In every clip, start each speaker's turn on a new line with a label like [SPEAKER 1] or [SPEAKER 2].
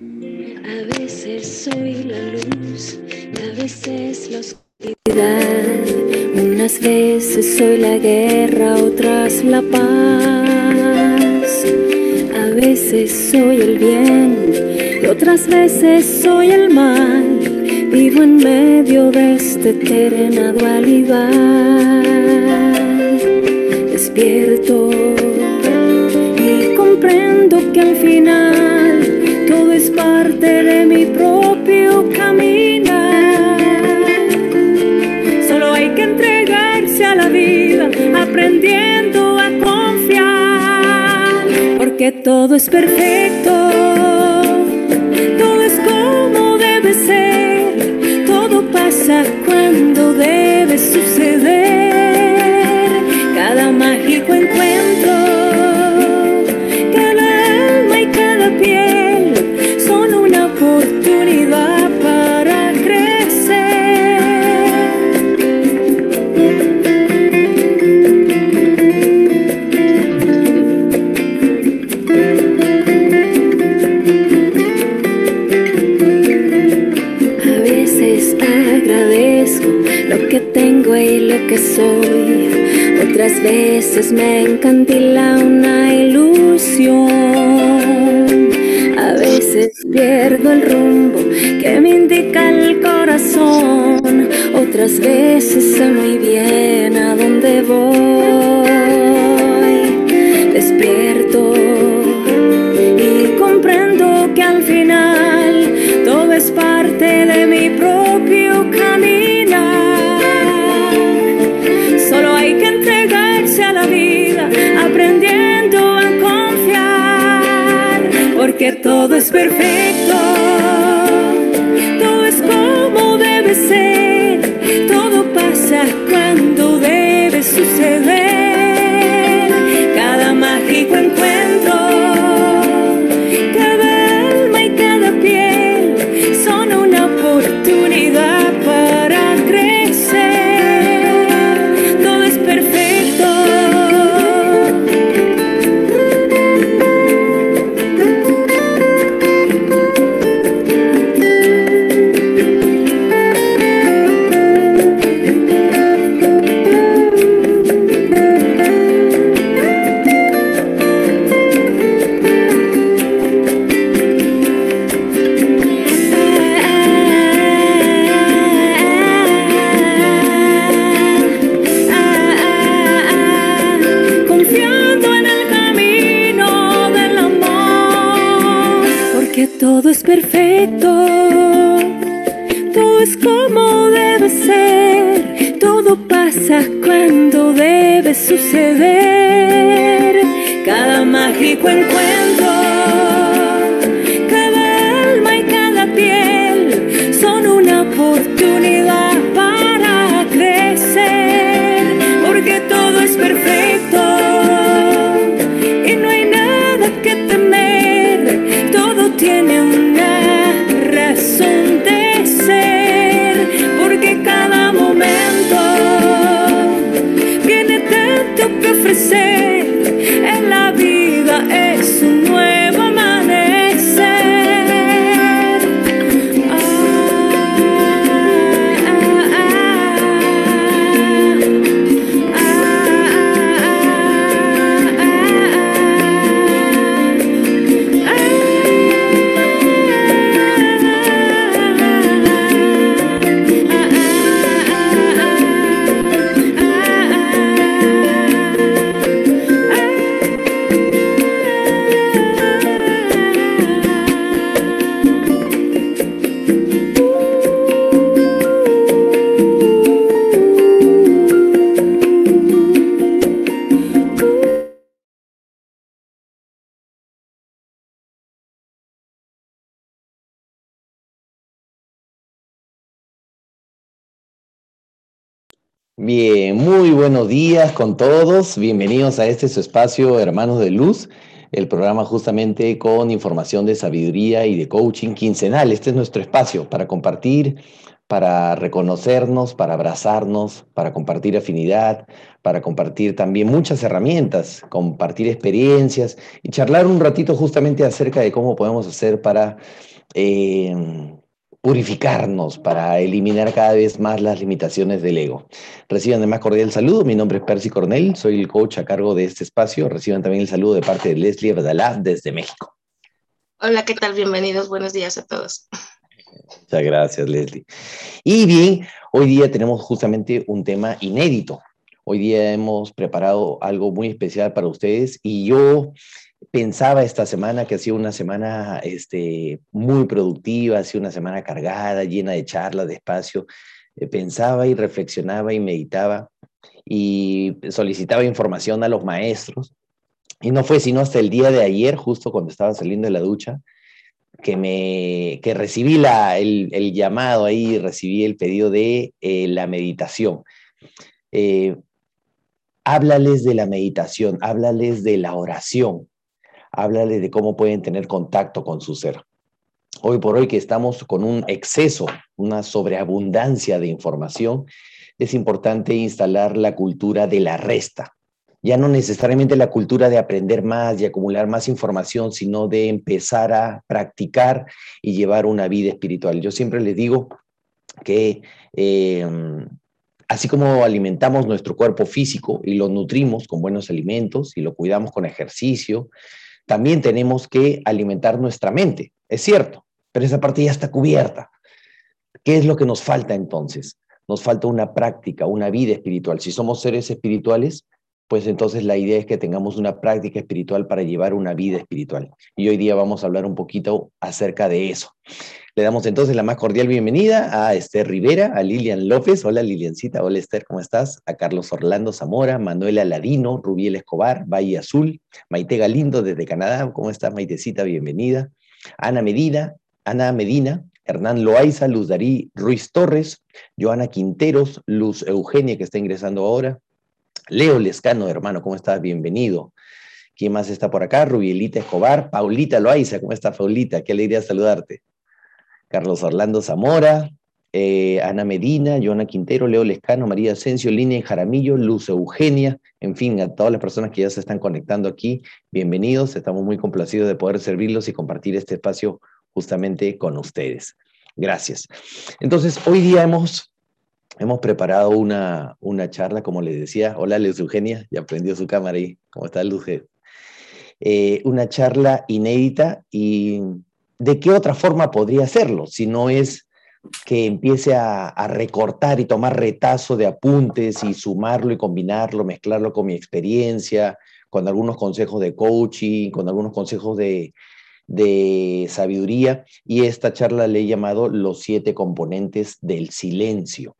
[SPEAKER 1] A veces soy la luz, a veces la oscuridad. Unas veces soy la guerra, otras la paz. A veces soy el bien y otras veces soy el mal. Vivo en medio de esta eterna dualidad. Despierto y comprendo que al final mi propio caminar. Solo hay que entregarse a la vida, aprendiendo a confiar, porque todo es perfecto, todo es como debe ser, todo pasa cuando debe suceder, cada mágico encuentro. Cada alma y cada piel Otras veces me encantila una ilusión. A veces pierdo el rumbo que me indica el corazón. Otras veces sé muy bien a dónde voy. Despierto y comprendo que al final todo es parte de mi propio todo es perfecto, todo es como debe ser, todo pasa cuando
[SPEAKER 2] Bien, muy buenos días con todos. Bienvenidos a este su espacio, Hermanos de Luz, el programa justamente con información de sabiduría y de coaching quincenal. Este es nuestro espacio para compartir para reconocernos, para abrazarnos, para compartir afinidad, para compartir también muchas herramientas, compartir experiencias y charlar un ratito justamente acerca de cómo podemos hacer para eh, purificarnos, para eliminar cada vez más las limitaciones del ego. Reciban el más cordial saludo, mi nombre es Percy Cornell, soy el coach a cargo de este espacio. Reciban también el saludo de parte de Leslie Abdalá desde México.
[SPEAKER 3] Hola, ¿qué tal? Bienvenidos, buenos días a todos.
[SPEAKER 2] Muchas gracias, Leslie. Y bien, hoy día tenemos justamente un tema inédito. Hoy día hemos preparado algo muy especial para ustedes y yo pensaba esta semana que ha sido una semana este, muy productiva, ha sido una semana cargada, llena de charlas, de espacio. Eh, pensaba y reflexionaba y meditaba y solicitaba información a los maestros. Y no fue sino hasta el día de ayer, justo cuando estaba saliendo de la ducha, que, me, que recibí la, el, el, llamado ahí, recibí el pedido de eh, la meditación. Eh, háblales de la meditación, háblales de la oración, háblales de cómo pueden tener contacto con su ser. Hoy por hoy que estamos con un exceso, una sobreabundancia de información, es importante instalar la cultura de la resta, ya no necesariamente la cultura de aprender más y acumular más información, sino de empezar a practicar y llevar una vida espiritual. Yo siempre les digo que em, así como alimentamos nuestro cuerpo físico y lo nutrimos con buenos alimentos y lo cuidamos con ejercicio, también tenemos que alimentar nuestra mente. Es cierto, pero esa parte ya está cubierta. ¿Qué es lo que nos falta entonces? Nos falta una práctica, una vida espiritual. Si somos seres espirituales, pues entonces la idea es que tengamos una práctica espiritual para llevar una vida espiritual. Y hoy día vamos a hablar un poquito acerca de eso. Le damos entonces la más cordial bienvenida a Esther Rivera, a Lilian López. Hola Liliancita, hola Esther, ¿cómo estás? A Carlos Orlando Zamora, Manuela Ladino, Rubiel Escobar, Valle Azul, Maite Galindo desde Canadá. ¿Cómo estás Maitecita? Bienvenida. Ana Medina, Ana Medina, Hernán Loaiza, Luz Darí Ruiz Torres, Joana Quinteros, Luz Eugenia que está ingresando ahora, Leo Lescano, hermano, ¿cómo estás? Bienvenido. ¿Quién más está por acá? Rubielita Escobar, Paulita Loaiza, ¿cómo está Paulita? Qué alegría saludarte. Carlos Orlando Zamora, eh, Ana Medina, Joana Quintero, Leo Lescano, María Asensio, Línea Jaramillo, Luz Eugenia, en fin, a todas las personas que ya se están conectando aquí, bienvenidos, estamos muy complacidos de poder servirlos y compartir este espacio justamente con ustedes. Gracias. Entonces, hoy día hemos Hemos preparado una, una charla, como les decía. Hola, Luz Eugenia, ya prendió su cámara ahí. ¿Cómo está, Luz? Eh, una charla inédita y ¿de qué otra forma podría hacerlo? Si no es que empiece a, recortar y tomar retazo de apuntes y sumarlo y combinarlo, mezclarlo con mi experiencia, con algunos consejos de coaching, con algunos consejos de, de sabiduría. Y esta charla le he llamado los siete componentes del silencio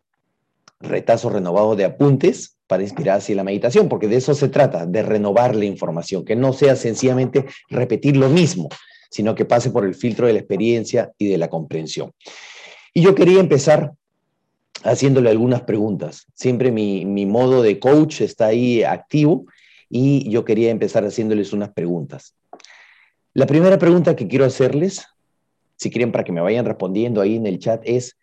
[SPEAKER 2] retazo renovado de apuntes para inspirarse en la meditación, porque de eso se trata, de renovar la información, que no sea sencillamente repetir lo mismo, sino que pase por el filtro de la experiencia y de la comprensión. Y yo quería empezar haciéndole algunas preguntas. Siempre mi, mi modo de coach está ahí activo y yo quería empezar haciéndoles unas preguntas. La primera pregunta que quiero hacerles, si quieren para que me vayan respondiendo ahí en el chat, es,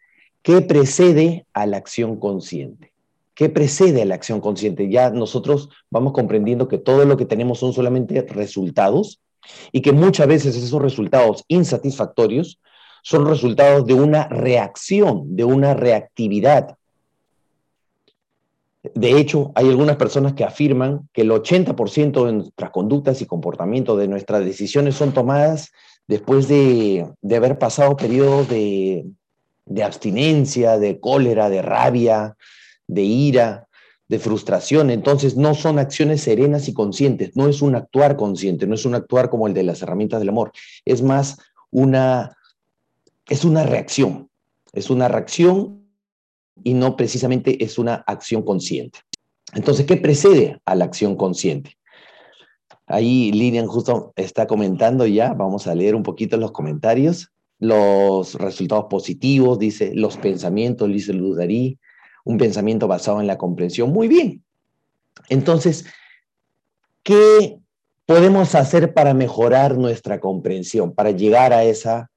[SPEAKER 2] ¿Qué precede a la acción consciente? ¿Qué precede a la acción consciente? Ya nosotros vamos comprendiendo que todo lo que tenemos son solamente resultados y que muchas veces esos resultados insatisfactorios son resultados de una reacción, de una reactividad. De hecho, hay algunas personas que afirman que el 80% de nuestras conductas y comportamientos, de nuestras decisiones son tomadas después de, de haber pasado periodos de, de abstinencia, de cólera, de rabia, de ira, de frustración. Entonces no son acciones serenas y conscientes, no es un actuar consciente, no es un actuar como el de las herramientas del amor, es más una, es una reacción, es una reacción y no precisamente es una acción consciente. Entonces, ¿qué precede a la acción consciente? Ahí Lilian justo está comentando ya, vamos a leer un poquito los comentarios los resultados positivos, dice, los pensamientos, dice Ludarí, un pensamiento basado en la comprensión. Muy bien. Entonces, ¿qué podemos hacer para mejorar nuestra comprensión, para llegar a esa,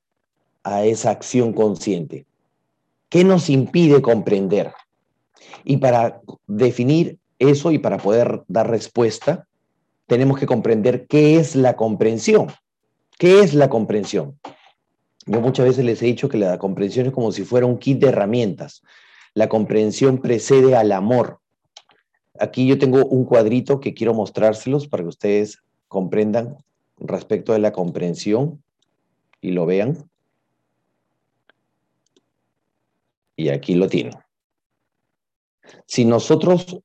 [SPEAKER 2] a esa acción consciente? ¿Qué nos impide comprender? Y para definir eso y para poder dar respuesta, tenemos que comprender qué es la comprensión. ¿Qué es la comprensión? Yo muchas veces les he dicho que la comprensión es como si fuera un kit de herramientas. La comprensión precede al amor. Aquí yo tengo un cuadrito que quiero mostrárselos para que ustedes comprendan respecto de la comprensión y lo vean. Y aquí lo tienen. Si nosotros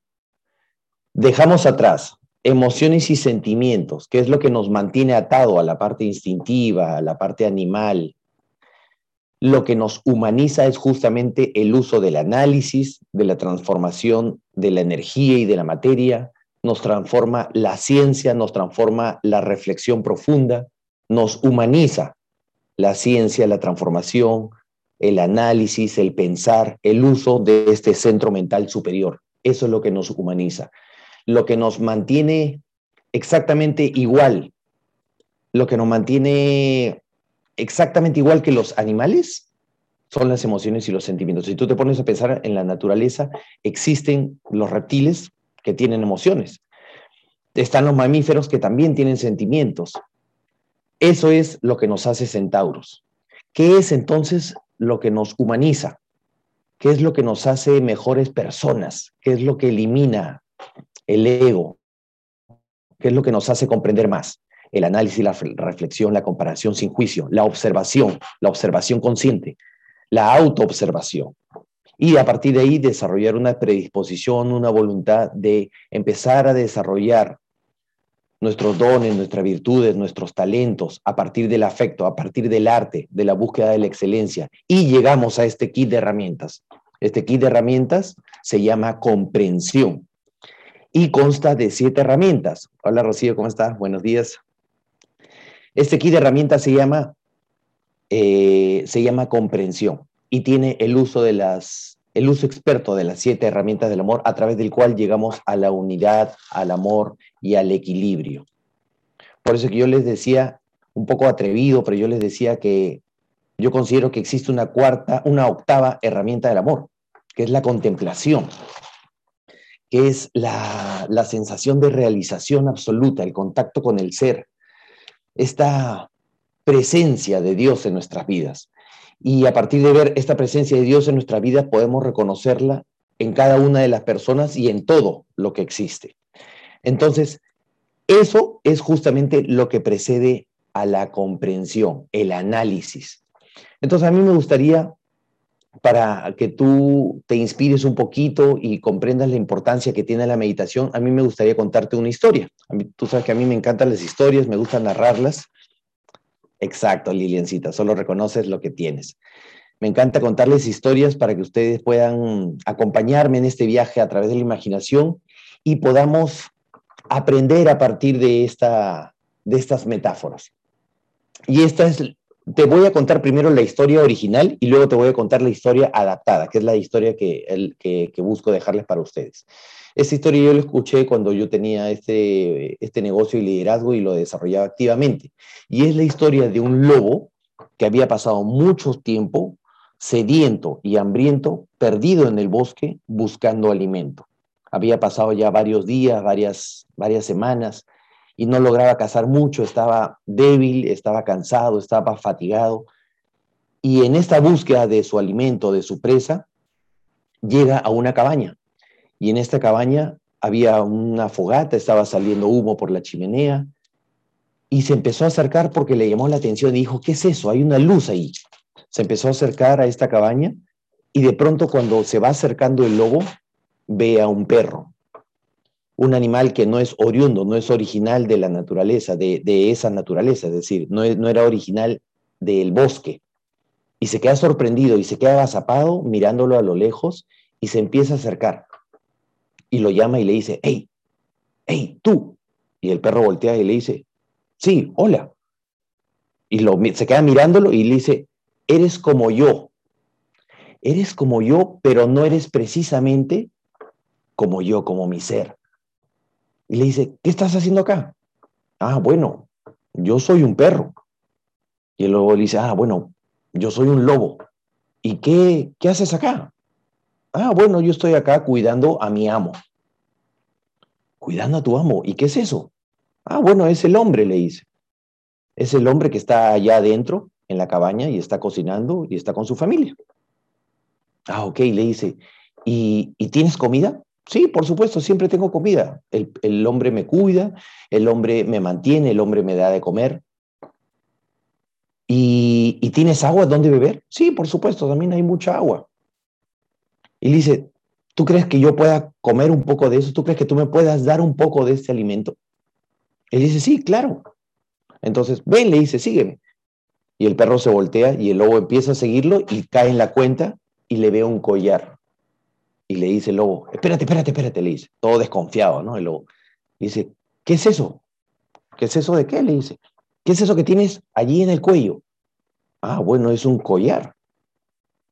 [SPEAKER 2] dejamos atrás emociones y sentimientos, que es lo que nos mantiene atado a la parte instintiva, a la parte animal, lo que nos humaniza es justamente el uso del análisis, de la transformación de la energía y de la materia, nos transforma la ciencia, nos transforma la reflexión profunda, nos humaniza la ciencia, la transformación, el análisis, el pensar, el uso de este centro mental superior. Eso es lo que nos humaniza. Lo que nos mantiene exactamente igual, lo que nos mantiene exactamente igual que los animales, son las emociones y los sentimientos. Si tú te pones a pensar en la naturaleza, existen los reptiles que tienen emociones. Están los mamíferos que también tienen sentimientos. Eso es lo que nos hace centauros. ¿Qué es entonces lo que nos humaniza? ¿Qué es lo que nos hace mejores personas? ¿Qué es lo que elimina el ego? ¿Qué es lo que nos hace comprender más? El análisis, la reflexión, la comparación sin juicio, la observación, la observación consciente, la autoobservación y a partir de ahí desarrollar una predisposición, una voluntad de empezar a desarrollar nuestros dones, nuestras virtudes, nuestros talentos, a partir del afecto, a partir del arte, de la búsqueda de la excelencia. Y llegamos a este kit de herramientas. Este kit de herramientas se llama comprensión y consta de siete herramientas. Hola Rocío, ¿cómo estás? Buenos días. Este kit de herramientas se llama, eh, se llama comprensión y tiene el uso de las el uso experto de las siete herramientas del amor a través del cual llegamos a la unidad, al amor y al equilibrio. Por eso que yo les decía, un poco atrevido, pero yo les decía que yo considero que existe una cuarta, una octava herramienta del amor, que es la contemplación, que es la, la sensación de realización absoluta, el contacto con el ser, esta presencia de Dios en nuestras vidas. Y a partir de ver esta presencia de Dios en nuestra vida, podemos reconocerla en cada una de las personas y en todo lo que existe. Entonces, eso es justamente lo que precede a la comprensión, el análisis. Entonces, a mí me gustaría, para que tú te inspires un poquito y comprendas la importancia que tiene la meditación, a mí me gustaría contarte una historia. tú sabes que a mí me encantan las historias, me gusta narrarlas. Exacto, Liliancita, solo reconoces lo que tienes. Me encanta contarles historias para que ustedes puedan acompañarme en este viaje a través de la imaginación y podamos aprender a partir de, esta, de estas metáforas. Y esta es, te voy a contar primero la historia original y luego te voy a contar la historia adaptada, que es la historia que, el, que, busco dejarles para ustedes. Esta historia yo la escuché cuando yo tenía este, este negocio y liderazgo y lo desarrollaba activamente. Y es la historia de un lobo que había pasado mucho tiempo sediento y hambriento, perdido en el bosque buscando alimento. Había pasado ya varios días, varias, varias semanas y no lograba cazar mucho, estaba débil, estaba cansado, estaba fatigado. Y en esta búsqueda de su alimento, de su presa, llega a una cabaña y en esta cabaña había una fogata, estaba saliendo humo por la chimenea, y se empezó a acercar porque le llamó la atención y dijo, ¿qué es eso? Hay una luz ahí. Se empezó a acercar a esta cabaña y de pronto cuando se va acercando el lobo, ve a un perro, un animal que no es oriundo, no es original de la naturaleza, de, esa naturaleza, es decir, no, era original del bosque. Y se queda sorprendido y se queda agazapado mirándolo a lo lejos y se empieza a acercar y lo llama y le dice, hey, hey, tú. Y el perro voltea y le dice, sí, hola. Y lo, se queda mirándolo y le dice, eres como yo. Eres como yo, pero no eres precisamente como yo, como mi ser. Y le dice, ¿qué estás haciendo acá? Ah, bueno, yo soy un perro. Y luego le dice, ah, bueno, yo soy un lobo. ¿y qué, qué haces acá? Ah, bueno, yo estoy acá cuidando a mi amo. Cuidando a tu amo. ¿Y qué es eso? Ah, bueno, es el hombre, le dice. Es el hombre que está allá adentro, en la cabaña, y está cocinando y está con su familia. Ah, ok, le dice. ¿Y, ¿y tienes comida? Sí, por supuesto, siempre tengo comida. El, el, hombre me cuida, el hombre me mantiene, el hombre me da de comer. ¿Y, ¿Y, tienes agua donde beber? Sí, por supuesto, también hay mucha agua. Y le dice, ¿tú crees que yo pueda comer un poco de eso? ¿Tú crees que tú me puedas dar un poco de este alimento? Él dice, sí, claro. Entonces, ven, le dice, sígueme. Y el perro se voltea y el lobo empieza a seguirlo y cae en la cuenta y le ve un collar. Y le dice el lobo, espérate, espérate, espérate, le dice, todo desconfiado, ¿no? El lobo. dice, ¿qué es eso? ¿Qué es eso de qué? Le dice, ¿qué es eso que tienes allí en el cuello? Ah, bueno, es un collar.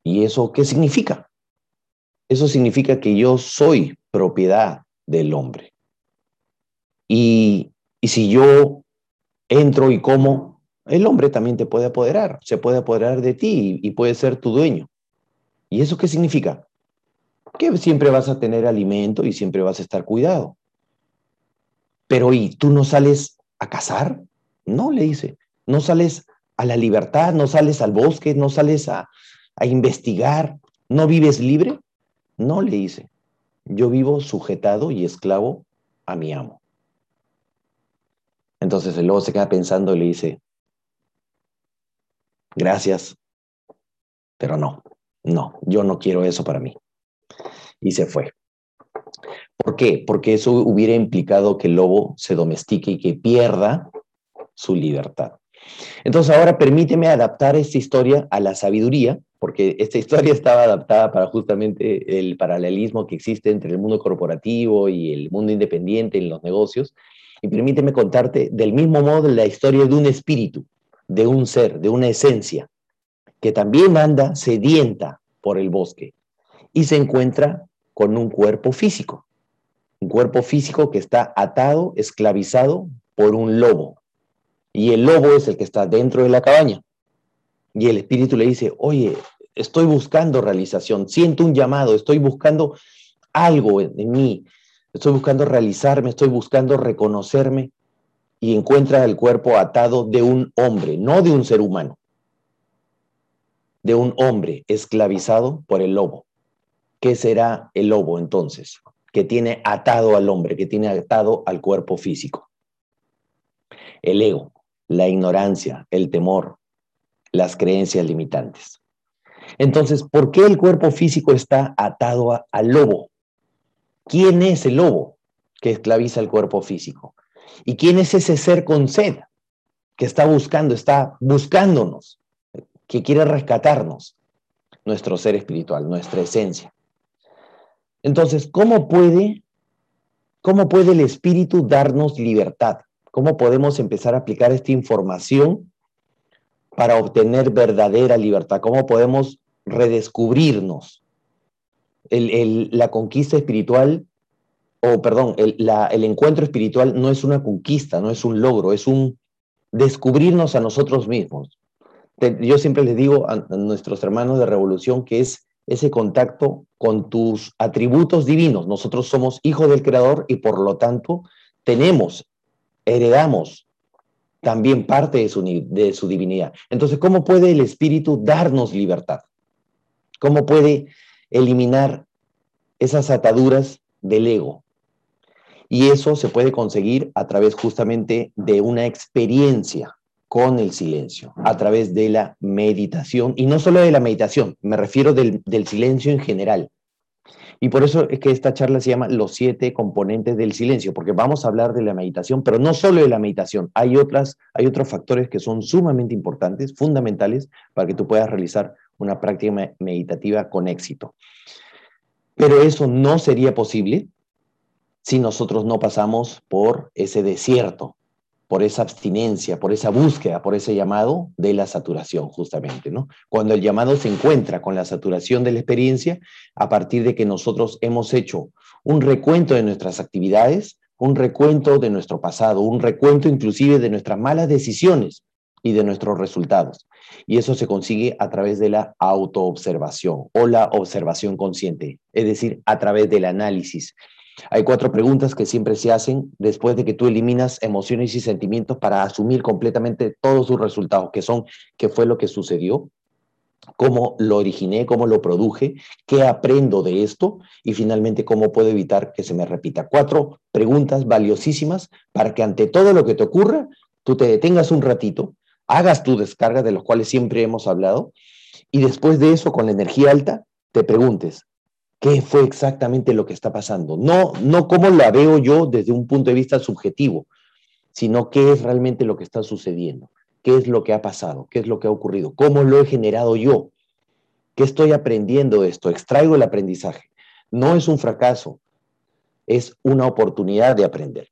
[SPEAKER 2] ¿Y eso qué significa? Eso significa que yo soy propiedad del hombre. Y, y si yo entro y como, el hombre también te puede apoderar, se puede apoderar de ti y, y puede ser tu dueño. ¿Y eso qué significa? Que siempre vas a tener alimento y siempre vas a estar cuidado. Pero ¿y tú no sales a cazar? No, le dice, no sales a la libertad, no sales al bosque, no sales a, a investigar, no vives libre. No, le dice, yo vivo sujetado y esclavo a mi amo. Entonces el lobo se queda pensando y le dice, gracias, pero no, no, yo no quiero eso para mí. Y se fue. ¿Por qué? Porque eso hubiera implicado que el lobo se domestique y que pierda su libertad. Entonces ahora permíteme adaptar esta historia a la sabiduría, porque esta historia estaba adaptada para justamente el paralelismo que existe entre el mundo corporativo y el mundo independiente en los negocios. Y permíteme contarte del mismo modo la historia de un espíritu, de un ser, de una esencia, que también anda sedienta por el bosque y se encuentra con un cuerpo físico, un cuerpo físico que está atado, esclavizado por un lobo. Y el lobo es el que está dentro de la cabaña. Y el espíritu le dice, oye, estoy buscando realización, siento un llamado, estoy buscando algo en, mí, estoy buscando realizarme, estoy buscando reconocerme. Y encuentra el cuerpo atado de un hombre, no de un ser humano de un hombre esclavizado por el lobo. ¿Qué será el lobo entonces? Que tiene atado al hombre, que tiene atado al cuerpo físico. El ego, la ignorancia, el temor, las creencias limitantes. Entonces, ¿por qué el cuerpo físico está atado al lobo? ¿Quién es el lobo que esclaviza el cuerpo físico? ¿Y quién es ese ser con sed que está buscando, está buscándonos? que quiere rescatarnos, nuestro ser espiritual, nuestra esencia. Entonces, ¿cómo puede, cómo puede el espíritu darnos libertad? ¿Cómo podemos empezar a aplicar esta información para obtener verdadera libertad? ¿Cómo podemos redescubrirnos? La conquista espiritual, o perdón, el, el encuentro espiritual no es una conquista, no es un logro, es un descubrirnos a nosotros mismos yo siempre les digo a nuestros hermanos de revolución que es ese contacto con tus atributos divinos. Nosotros somos hijos del Creador y por lo tanto tenemos, heredamos también parte de su, de su divinidad. Entonces, ¿cómo puede el Espíritu darnos libertad? ¿Cómo puede eliminar esas ataduras del ego? Y eso se puede conseguir a través justamente de una experiencia con el silencio, a través de la meditación, y no solo de la meditación, me refiero del, del, silencio en general. Y por eso es que esta charla se llama Los siete componentes del silencio, porque vamos a hablar de la meditación, pero no solo de la meditación, hay, otras, hay otros factores que son sumamente importantes, fundamentales, para que tú puedas realizar una práctica meditativa con éxito. Pero eso no sería posible si nosotros no pasamos por ese desierto, por esa abstinencia, por esa búsqueda, por ese llamado de la saturación, justamente, ¿no? Cuando el llamado se encuentra con la saturación de la experiencia, a partir de que nosotros hemos hecho un recuento de nuestras actividades, un recuento de nuestro pasado, un recuento inclusive de nuestras malas decisiones y de nuestros resultados. Y eso se consigue a través de la autoobservación o la observación consciente, es decir, a través del análisis. Hay cuatro preguntas que siempre se hacen después de que tú eliminas emociones y sentimientos para asumir completamente todos sus resultados, que son qué fue lo que sucedió, cómo lo originé, cómo lo produje, qué aprendo de esto y finalmente cómo puedo evitar que se me repita. Cuatro preguntas valiosísimas para que ante todo lo que te ocurra, tú te detengas un ratito, hagas tu descarga de los cuales siempre hemos hablado y después de eso, con la energía alta, te preguntes, ¿qué fue exactamente lo que está pasando? No, no cómo la veo yo desde un punto de vista subjetivo, sino qué es realmente lo que está sucediendo qué es lo que ha pasado, qué es lo que ha ocurrido, cómo lo he generado yo, qué estoy aprendiendo de esto, extraigo el aprendizaje. No es un fracaso, es una oportunidad de aprender.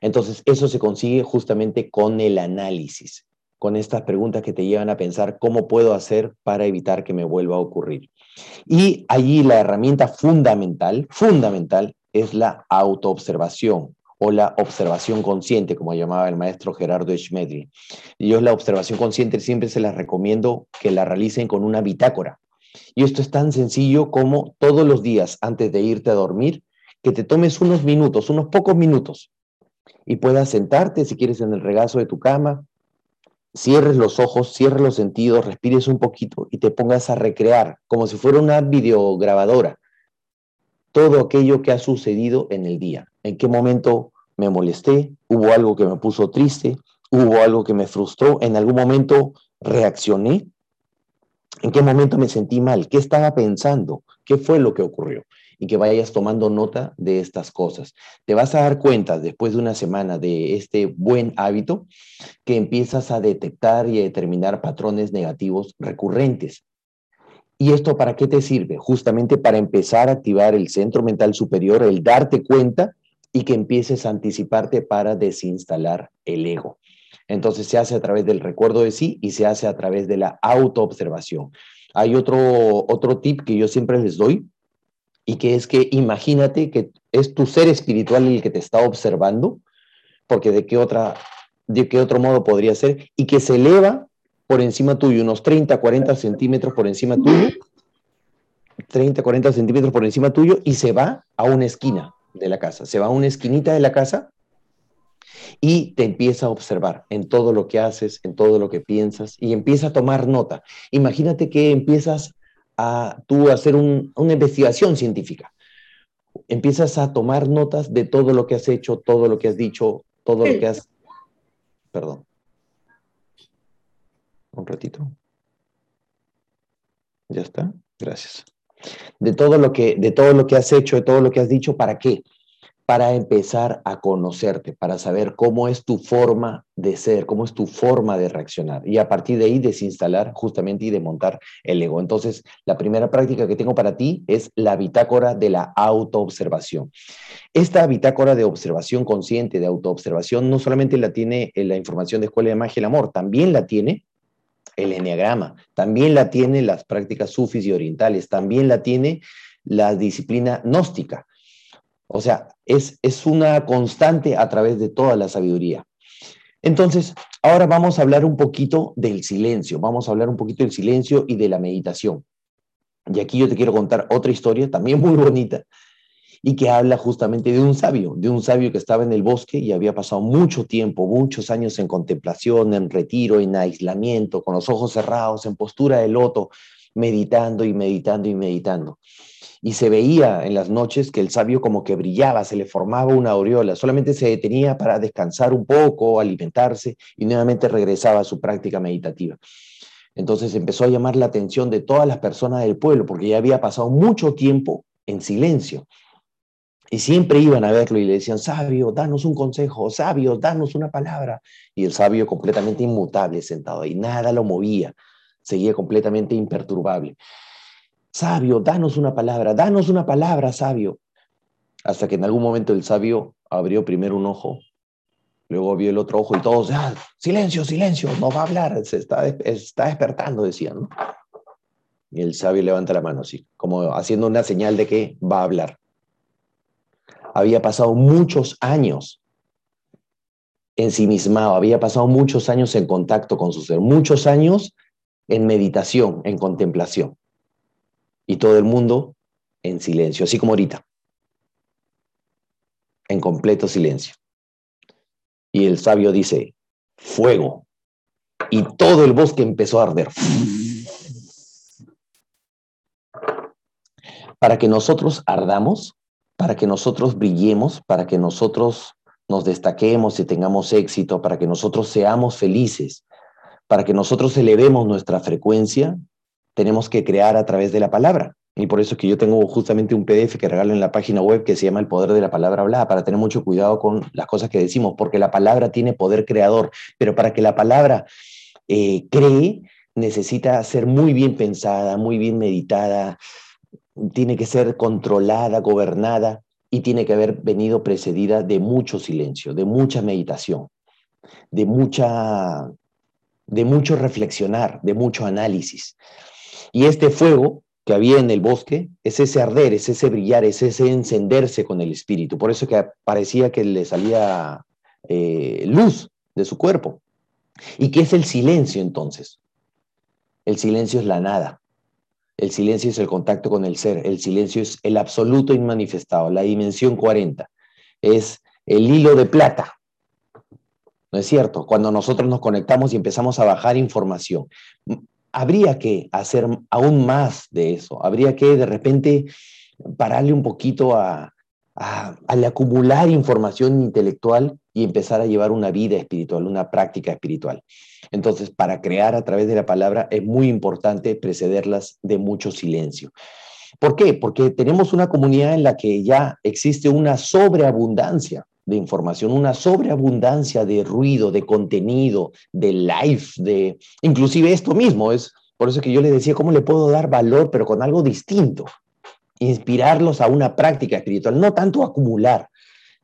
[SPEAKER 2] Entonces, eso se consigue justamente con el análisis, con estas preguntas que te llevan a pensar cómo puedo hacer para evitar que me vuelva a ocurrir. Y allí la herramienta fundamental, fundamental, es la autoobservación o la observación consciente, como llamaba el maestro Gerardo Schmedri. Yo la observación consciente siempre se las recomiendo que la realicen con una bitácora. Y esto es tan sencillo como todos los días antes de irte a dormir, que te tomes unos minutos, unos pocos minutos, y puedas sentarte si quieres en el regazo de tu cama, cierres los ojos, cierres los sentidos, respires un poquito y te pongas a recrear como si fuera una videograbadora todo aquello que ha sucedido en el día. En qué momento me molesté, hubo algo que me puso triste, hubo algo que me frustró, en algún momento reaccioné, en qué momento me sentí mal, qué estaba pensando, qué fue lo que ocurrió y que vayas tomando nota de estas cosas. Te vas a dar cuenta después de una semana de este buen hábito que empiezas a detectar y a determinar patrones negativos recurrentes. ¿Y esto para qué te sirve? Justamente para empezar a activar el centro mental superior, el darte cuenta y que empieces a anticiparte para desinstalar el ego. Entonces se hace a través del recuerdo de sí y se hace a través de la autoobservación. Hay otro, otro tip que yo siempre les doy y que es que imagínate que es tu ser espiritual el que te está observando, porque de qué, otra, de qué otro modo podría ser, y que se eleva por encima tuyo, unos 30, 40 centímetros por encima tuyo, 30, 40 centímetros por encima tuyo y se va a una esquina de la casa, se va a una esquinita de la casa y te empieza a observar en todo lo que haces, en todo lo que piensas y empieza a tomar nota. Imagínate que empiezas a tú hacer una investigación científica. Empiezas a tomar notas de todo lo que has hecho, todo lo que has dicho, todo lo que has... Perdón un ratito. Ya está. Gracias. De todo lo que, de todo lo que has hecho, de todo lo que has dicho, ¿para qué? Para empezar a conocerte, para saber cómo es tu forma de ser, cómo es tu forma de reaccionar. Y a partir de ahí desinstalar justamente y desmontar el ego. Entonces, la primera práctica que tengo para ti es la bitácora de la autoobservación. Esta bitácora de observación consciente, de autoobservación, no solamente la tiene la información de Escuela de Magia y el Amor, también la tiene el enneagrama, también la tiene las prácticas sufis y orientales, también la tiene la disciplina gnóstica. O sea, es, es una constante a través de toda la sabiduría. Entonces, ahora vamos a hablar un poquito del silencio, vamos a hablar un poquito del silencio y de la meditación. Y aquí yo te quiero contar otra historia, también muy bonita, y que habla justamente de un sabio, de un sabio que estaba en el bosque y había pasado mucho tiempo, muchos años en contemplación, en retiro, en aislamiento, con los ojos cerrados, en postura de loto, meditando y meditando y meditando. Y se veía en las noches que el sabio como que brillaba, se le formaba una aureola, solamente se detenía para descansar un poco, alimentarse y nuevamente regresaba a su práctica meditativa. Entonces empezó a llamar la atención de todas las personas del pueblo porque ya había pasado mucho tiempo en silencio. Y siempre iban a verlo y le decían, sabio, danos un consejo, sabio, danos una palabra. Y el sabio completamente inmutable sentado ahí, nada lo movía, seguía completamente imperturbable. Sabio, danos una palabra, danos una palabra, sabio. Hasta que en algún momento el sabio abrió primero un ojo, luego vio el otro ojo y todos, ah, silencio, silencio, no va a hablar, se está, está despertando, decían. Y el sabio levanta la mano así, como haciendo una señal de que va a hablar había pasado muchos años ensimismado, había pasado muchos años en contacto con su ser, muchos años en meditación, en contemplación. Y todo el mundo en silencio, así como ahorita, en completo silencio. Y el sabio dice, fuego. Y todo el bosque empezó a arder. Para que nosotros ardamos, para que nosotros brillemos, para que nosotros nos destaquemos y tengamos éxito, para que nosotros seamos felices, para que nosotros elevemos nuestra frecuencia, tenemos que crear a través de la palabra. Y por eso es que yo tengo justamente un PDF que regalo en la página web que se llama El Poder de la Palabra Hablada, para tener mucho cuidado con las cosas que decimos, porque la palabra tiene poder creador, pero para que la palabra eh, cree, necesita ser muy bien pensada, muy bien meditada, tiene que ser controlada, gobernada y tiene que haber venido precedida de mucho silencio, de mucha meditación, de mucha de mucho reflexionar, de mucho análisis. Y este fuego que había en el bosque es ese arder, es ese brillar, es ese encenderse con el espíritu. Por eso que parecía que le salía eh, luz de su cuerpo. ¿Y qué es el silencio entonces? El silencio es la nada. El silencio es el contacto con el ser. El silencio es el absoluto inmanifestado, la dimensión 40. Es el hilo de plata. ¿No es cierto? Cuando nosotros nos conectamos y empezamos a bajar información. Habría que hacer aún más de eso. Habría que de repente pararle un poquito a, al acumular información intelectual y empezar a llevar una vida espiritual, una práctica espiritual. Entonces, para crear a través de la palabra es muy importante precederlas de mucho silencio. ¿Por qué? Porque tenemos una comunidad en la que ya existe una sobreabundancia de información, una sobreabundancia de ruido, de contenido, de live, de inclusive esto mismo es por eso que yo les decía cómo le puedo dar valor pero con algo distinto, inspirarlos a una práctica espiritual, no tanto acumular,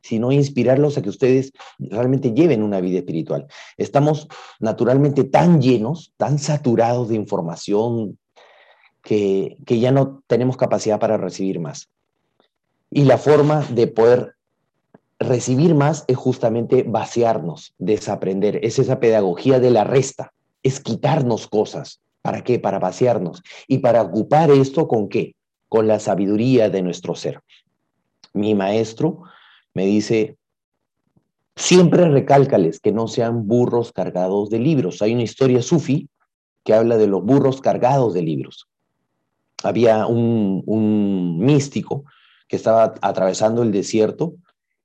[SPEAKER 2] sino inspirarlos a que ustedes realmente lleven una vida espiritual. Estamos naturalmente tan llenos, tan saturados de información que, que ya no tenemos capacidad para recibir más. Y la forma de poder recibir más es justamente vaciarnos, desaprender. Es esa pedagogía de la resta, es quitarnos cosas. ¿Para qué? Para vaciarnos. Y para ocupar esto con qué? Con la sabiduría de nuestro ser. Mi maestro me dice, siempre recálcales que no sean burros cargados de libros. Hay una historia sufi que habla de los burros cargados de libros. Había un, místico que estaba atravesando el desierto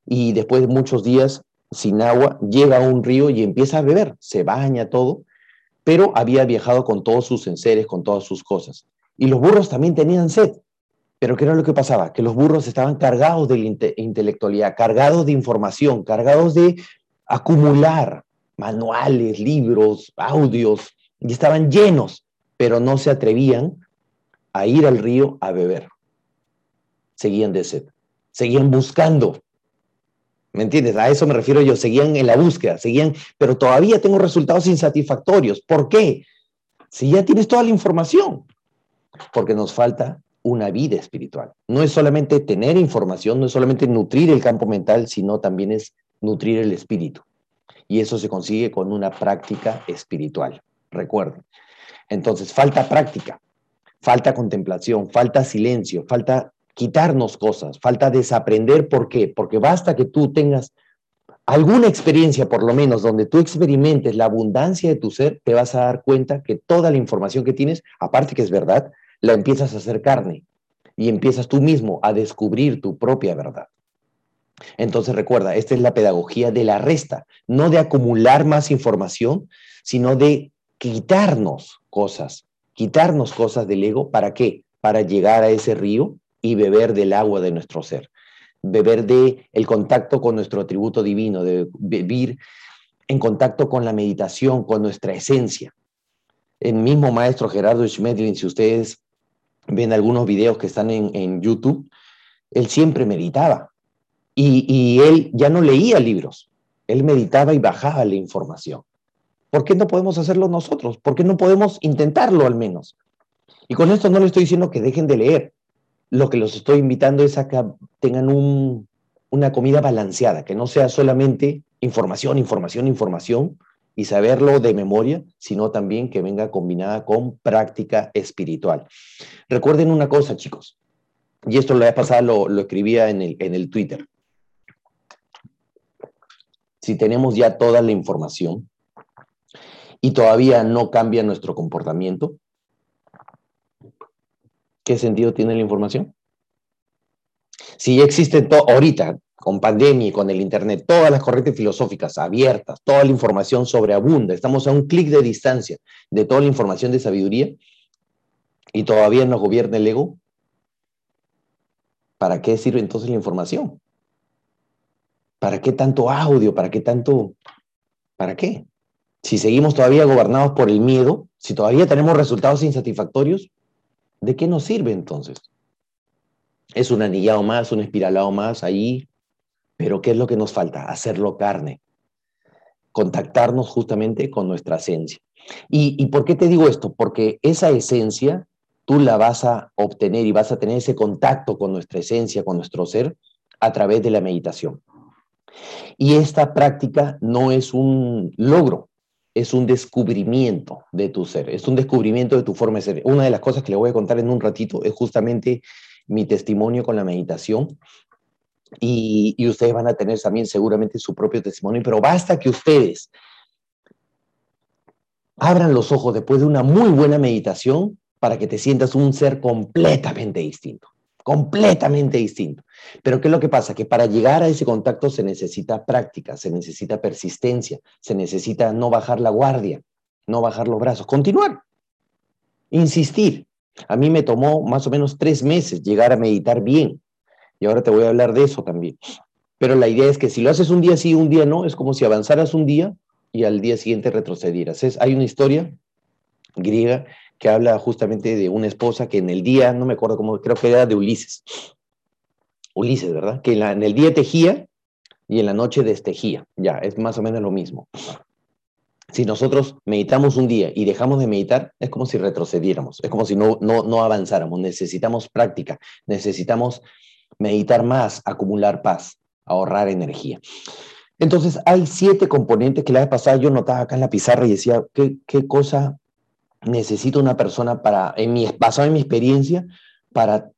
[SPEAKER 2] y después de muchos días sin agua llega a un río y empieza a beber, se baña todo, pero había viajado con todos sus enseres, con todas sus cosas. Y los burros también tenían sed. Pero ¿qué era lo que pasaba? Que los burros estaban cargados de intelectualidad, cargados de información, cargados de acumular manuales, libros, audios, y estaban llenos, pero no se atrevían a ir al río a beber. Seguían de sed, seguían buscando. ¿Me entiendes? A eso me refiero yo, seguían en la búsqueda, seguían, pero todavía tengo resultados insatisfactorios. ¿Por qué? Si ya tienes toda la información, porque nos falta una vida espiritual. No es solamente tener información, no es solamente nutrir el campo mental, sino también es nutrir el espíritu. Y eso se consigue con una práctica espiritual. Recuerden. Entonces, falta práctica, falta contemplación, falta silencio, falta quitarnos cosas, falta desaprender. ¿Por qué? Porque basta que tú tengas alguna experiencia, por lo menos, donde tú experimentes la abundancia de tu ser, te vas a dar cuenta que toda la información que tienes, aparte que es verdad, la empiezas a hacer carne y empiezas tú mismo a descubrir tu propia verdad. Entonces recuerda, esta es la pedagogía de la resta, no de acumular más información, sino de quitarnos cosas, quitarnos cosas del ego, ¿para qué? Para llegar a ese río y beber del agua de nuestro ser, beber de el contacto con nuestro atributo divino, de vivir en contacto con la meditación, con nuestra esencia. El mismo maestro Gerardo Schmedlin, si ustedes ven algunos videos que están en, YouTube, él siempre meditaba. Y, y, él ya no leía libros, él meditaba y bajaba la información. ¿Por qué no podemos hacerlo nosotros? ¿Por qué no podemos intentarlo al menos? Y con esto no le estoy diciendo que dejen de leer. Lo que los estoy invitando es a que tengan un, una comida balanceada, que no sea solamente información, información, información y saberlo de memoria, sino también que venga combinada con práctica espiritual. Recuerden una cosa, chicos, y esto la vez pasada lo, lo escribía en el Twitter. Si tenemos ya toda la información y todavía no cambia nuestro comportamiento, ¿qué sentido tiene la información? Si ya existe ahorita, con pandemia y con el Internet, todas las corrientes filosóficas abiertas, toda la información sobreabunda, estamos a un clic de distancia de toda la información de sabiduría y todavía nos gobierna el ego, ¿para qué sirve entonces la información? ¿Para qué tanto audio? ¿Para qué tanto? ¿Para qué? Si seguimos todavía gobernados por el miedo, si todavía tenemos resultados insatisfactorios, ¿de qué nos sirve entonces? Es un anillado más, un espiralado más ahí, pero ¿qué es lo que nos falta? Hacerlo carne, contactarnos justamente con nuestra esencia. ¿Y, ¿Y por qué te digo esto? Porque esa esencia tú la vas a obtener y vas a tener ese contacto con nuestra esencia, con nuestro ser, a través de la meditación. Y esta práctica no es un logro, es un descubrimiento de tu ser, es un descubrimiento de tu forma de ser. Una de las cosas que le voy a contar en un ratito es justamente mi testimonio con la meditación y, ustedes van a tener también seguramente su propio testimonio, pero basta que ustedes abran los ojos después de una muy buena meditación para que te sientas un ser completamente distinto, completamente distinto. Pero ¿qué es lo que pasa? Que para llegar a ese contacto se necesita práctica, se necesita persistencia, se necesita no bajar la guardia, no bajar los brazos, continuar, insistir. A mí me tomó más o menos tres meses llegar a meditar bien, y ahora te voy a hablar de eso también. Pero la idea es que si lo haces un día sí, un día no, es como si avanzaras un día y al día siguiente retrocedieras. Es, hay una historia griega que habla justamente de una esposa que en el día, no me acuerdo cómo, creo que era de Ulises. Ulises, ¿verdad? Que en, el día tejía y en la noche destejía. Ya, es más o menos lo mismo. Si nosotros meditamos un día y dejamos de meditar, es como si retrocediéramos, es como si no, no, no avanzáramos. Necesitamos práctica, necesitamos meditar más, acumular paz, ahorrar energía. Entonces, hay siete componentes que la vez pasada yo notaba acá en la pizarra y decía, ¿qué, qué cosa necesita una persona para, en mi, basado en mi experiencia, para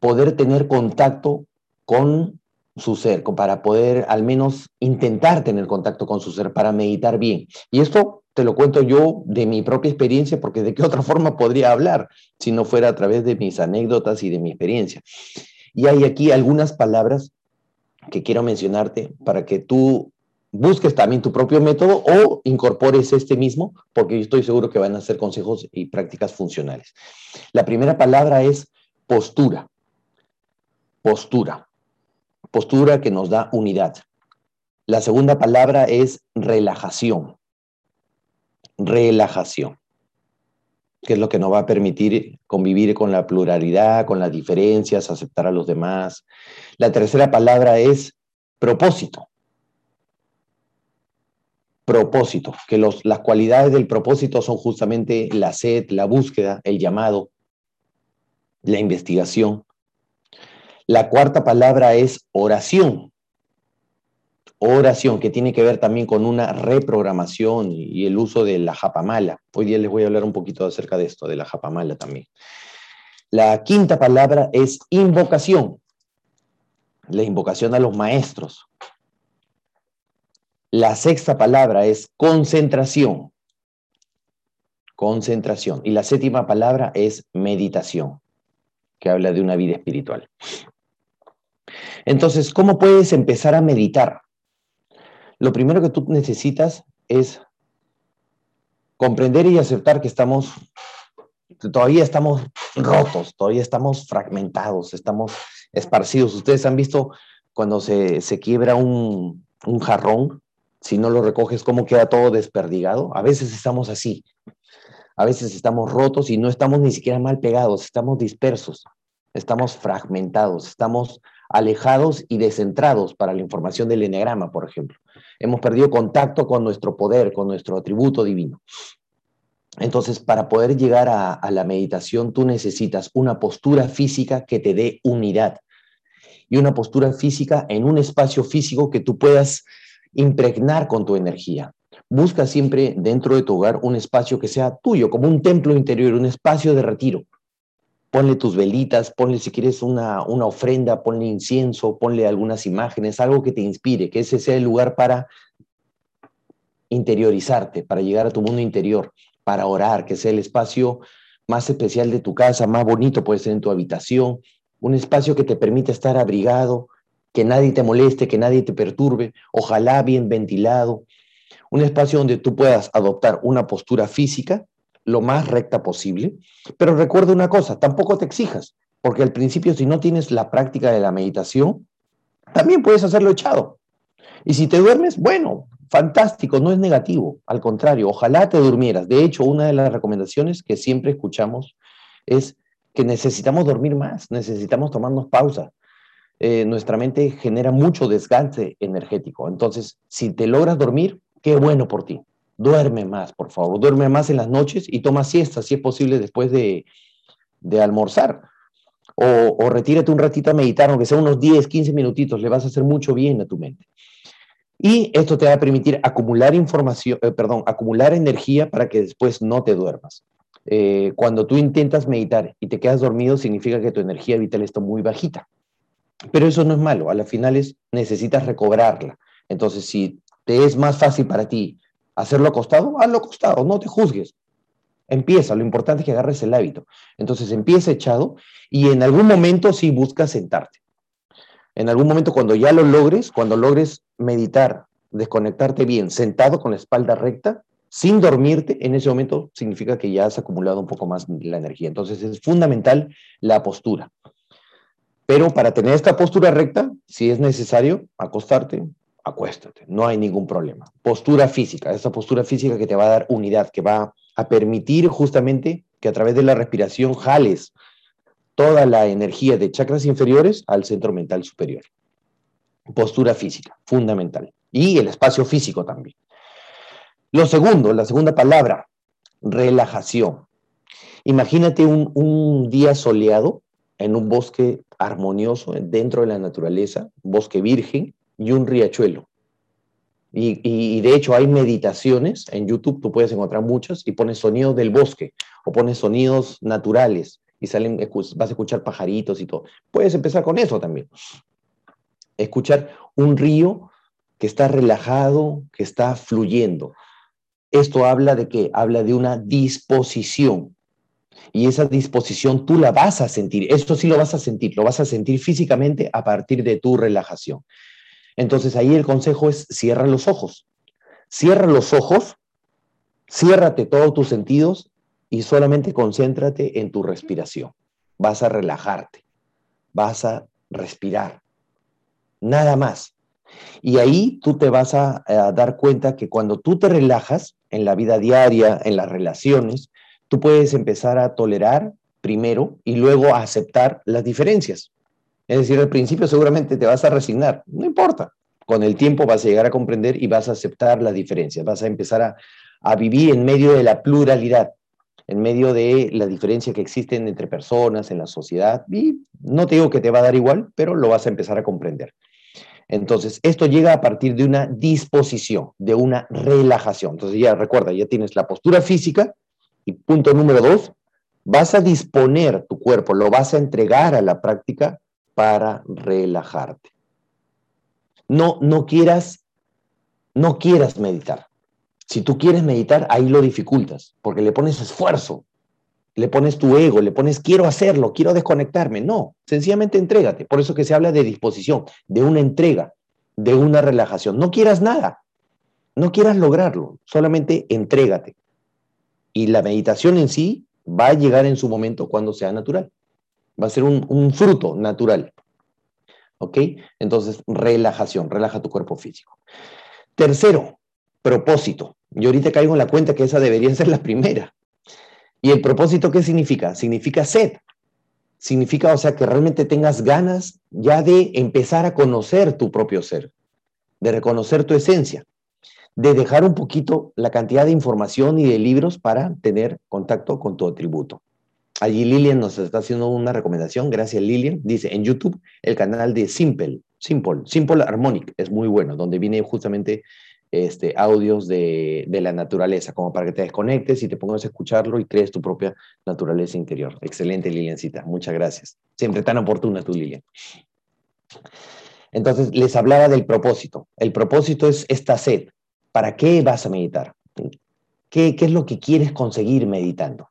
[SPEAKER 2] poder tener contacto con su ser, para poder al menos intentar tener contacto con su ser, para meditar bien. Y esto te lo cuento yo de mi propia experiencia, porque de qué otra forma podría hablar si no fuera a través de mis anécdotas y de mi experiencia. Y hay aquí algunas palabras que quiero mencionarte para que tú busques también tu propio método o incorpores este mismo, porque yo estoy seguro que van a ser consejos y prácticas funcionales. La primera palabra es postura. Postura. Postura que nos da unidad. La segunda palabra es relajación. Relajación que es lo que nos va a permitir convivir con la pluralidad, con las diferencias, aceptar a los demás. La tercera palabra es propósito. Propósito, que los, las cualidades del propósito son justamente la sed, la búsqueda, el llamado, la investigación. La cuarta palabra es oración oración, que tiene que ver también con una reprogramación y el uso de la japamala. Hoy día les voy a hablar un poquito acerca de esto, de la japamala también. La quinta palabra es invocación, la invocación a los maestros. La sexta palabra es concentración, concentración. Y la séptima palabra es meditación, que habla de una vida espiritual. Entonces, ¿cómo puedes empezar a meditar? lo primero que tú necesitas es comprender y aceptar que estamos, todavía estamos rotos, todavía estamos fragmentados, estamos esparcidos. Ustedes han visto cuando se, quiebra un, un jarrón, si no lo recoges, cómo queda todo desperdigado. A veces estamos así, a veces estamos rotos y no estamos ni siquiera mal pegados, estamos dispersos, estamos fragmentados, estamos alejados y descentrados para la información del enegrama, por ejemplo hemos perdido contacto con nuestro poder, con nuestro atributo divino. Entonces, para poder llegar a, la meditación, tú necesitas una postura física que te dé unidad y una postura física en un espacio físico que tú puedas impregnar con tu energía. Busca siempre dentro de tu hogar un espacio que sea tuyo, como un templo interior, un espacio de retiro. Ponle tus velitas, ponle si quieres una, una ofrenda, ponle incienso, ponle algunas imágenes, algo que te inspire, que ese sea el lugar para interiorizarte, para llegar a tu mundo interior, para orar, que sea el espacio más especial de tu casa, más bonito puede ser en tu habitación, un espacio que te permita estar abrigado, que nadie te moleste, que nadie te perturbe, ojalá bien ventilado, un espacio donde tú puedas adoptar una postura física lo más recta posible, pero recuerda una cosa, tampoco te exijas, porque al principio si no tienes la práctica de la meditación, también puedes hacerlo echado. Y si te duermes, bueno, fantástico, no es negativo, al contrario, ojalá te durmieras. De hecho, una de las recomendaciones que siempre escuchamos es que necesitamos dormir más, necesitamos tomarnos pausa. Eh, nuestra mente genera mucho desgaste energético. Entonces, si te logras dormir, qué bueno por ti. Duerme más, por favor. Duerme más en las noches y toma siesta, si es posible, después de, almorzar. O, o, retírate un ratito a meditar, aunque sea unos 10, 15 minutitos, le vas a hacer mucho bien a tu mente. Y esto te va a permitir acumular información, eh, perdón, acumular energía para que después no te duermas. Eh, cuando tú intentas meditar y te quedas dormido, significa que tu energía vital está muy bajita. Pero eso no es malo, a las finales necesitas recobrarla. Entonces, si te es más fácil para ti hacerlo acostado, hazlo acostado, no te juzgues. Empieza, lo importante es que agarres el hábito. Entonces empieza echado y en algún momento sí busca sentarte. En algún momento cuando ya lo logres, cuando logres meditar, desconectarte bien, sentado con la espalda recta, sin dormirte, en ese momento significa que ya has acumulado un poco más la energía. Entonces es fundamental la postura. Pero para tener esta postura recta, si es necesario acostarte, acuéstate, no hay ningún problema. Postura física, esa postura física que te va a dar unidad, que va a permitir justamente que a través de la respiración jales toda la energía de chakras inferiores al centro mental superior. Postura física, fundamental. Y el espacio físico también. Lo segundo, la segunda palabra, relajación. Imagínate un, un día soleado en un bosque armonioso dentro de la naturaleza, bosque virgen y un riachuelo. Y, de hecho hay meditaciones en YouTube, tú puedes encontrar muchas, y pones sonidos del bosque o pones sonidos naturales y salen, vas a escuchar pajaritos y todo. Puedes empezar con eso también. Escuchar un río que está relajado, que está fluyendo. Esto habla de qué? Habla de una disposición. Y esa disposición tú la vas a sentir. Esto sí lo vas a sentir. Lo vas a sentir físicamente a partir de tu relajación. Entonces ahí el consejo es cierra los ojos. Cierra los ojos, ciérrate todos tus sentidos y solamente concéntrate en tu respiración. Vas a relajarte, vas a respirar, nada más. Y ahí tú te vas a, dar cuenta que cuando tú te relajas en la vida diaria, en las relaciones, tú puedes empezar a tolerar primero y luego a aceptar las diferencias. Es decir, al principio seguramente te vas a resignar, no importa. Con el tiempo vas a llegar a comprender y vas a aceptar las diferencias, vas a empezar a, a vivir en medio de la pluralidad en medio de la diferencia que existen entre personas en la sociedad. Y no te digo que te va a dar igual, pero lo vas a empezar a comprender. Entonces, esto llega a partir de una disposición, de una relajación. Entonces, ya recuerda, ya tienes la postura física y punto número dos, vas a disponer tu cuerpo, lo vas a entregar a la práctica para relajarte. No, no quieras, no quieras meditar. Si tú quieres meditar, ahí lo dificultas, porque le pones esfuerzo, le pones tu ego, le pones quiero hacerlo, quiero desconectarme. No, sencillamente entrégate. Por eso que se habla de disposición, de una entrega, de una relajación. No quieras nada, no quieras lograrlo, solamente entrégate. Y la meditación en sí va a llegar en su momento cuando sea natural. Va a ser un, fruto natural. ¿Ok? Entonces, relajación, relaja tu cuerpo físico. Tercero, propósito. Yo ahorita caigo en la cuenta que esa debería ser la primera. ¿Y el propósito qué significa? Significa sed. Significa, o sea, que realmente tengas ganas ya de empezar a conocer tu propio ser, de reconocer tu esencia, de dejar un poquito la cantidad de información y de libros para tener contacto con tu atributo. Allí Lilian nos está haciendo una recomendación, gracias Lilian, dice en YouTube el canal de Simple, Simple, Simple Harmonic es muy bueno, donde viene justamente este, audios de, de, la naturaleza, como para que te desconectes y te pongas a escucharlo y crees tu propia naturaleza interior. Excelente, Liliancita. Muchas gracias. Siempre tan oportuna tú, Lilian. Entonces, les hablaba del propósito. El propósito es esta sed. ¿Para qué vas a meditar? ¿Qué, qué es lo que quieres conseguir meditando?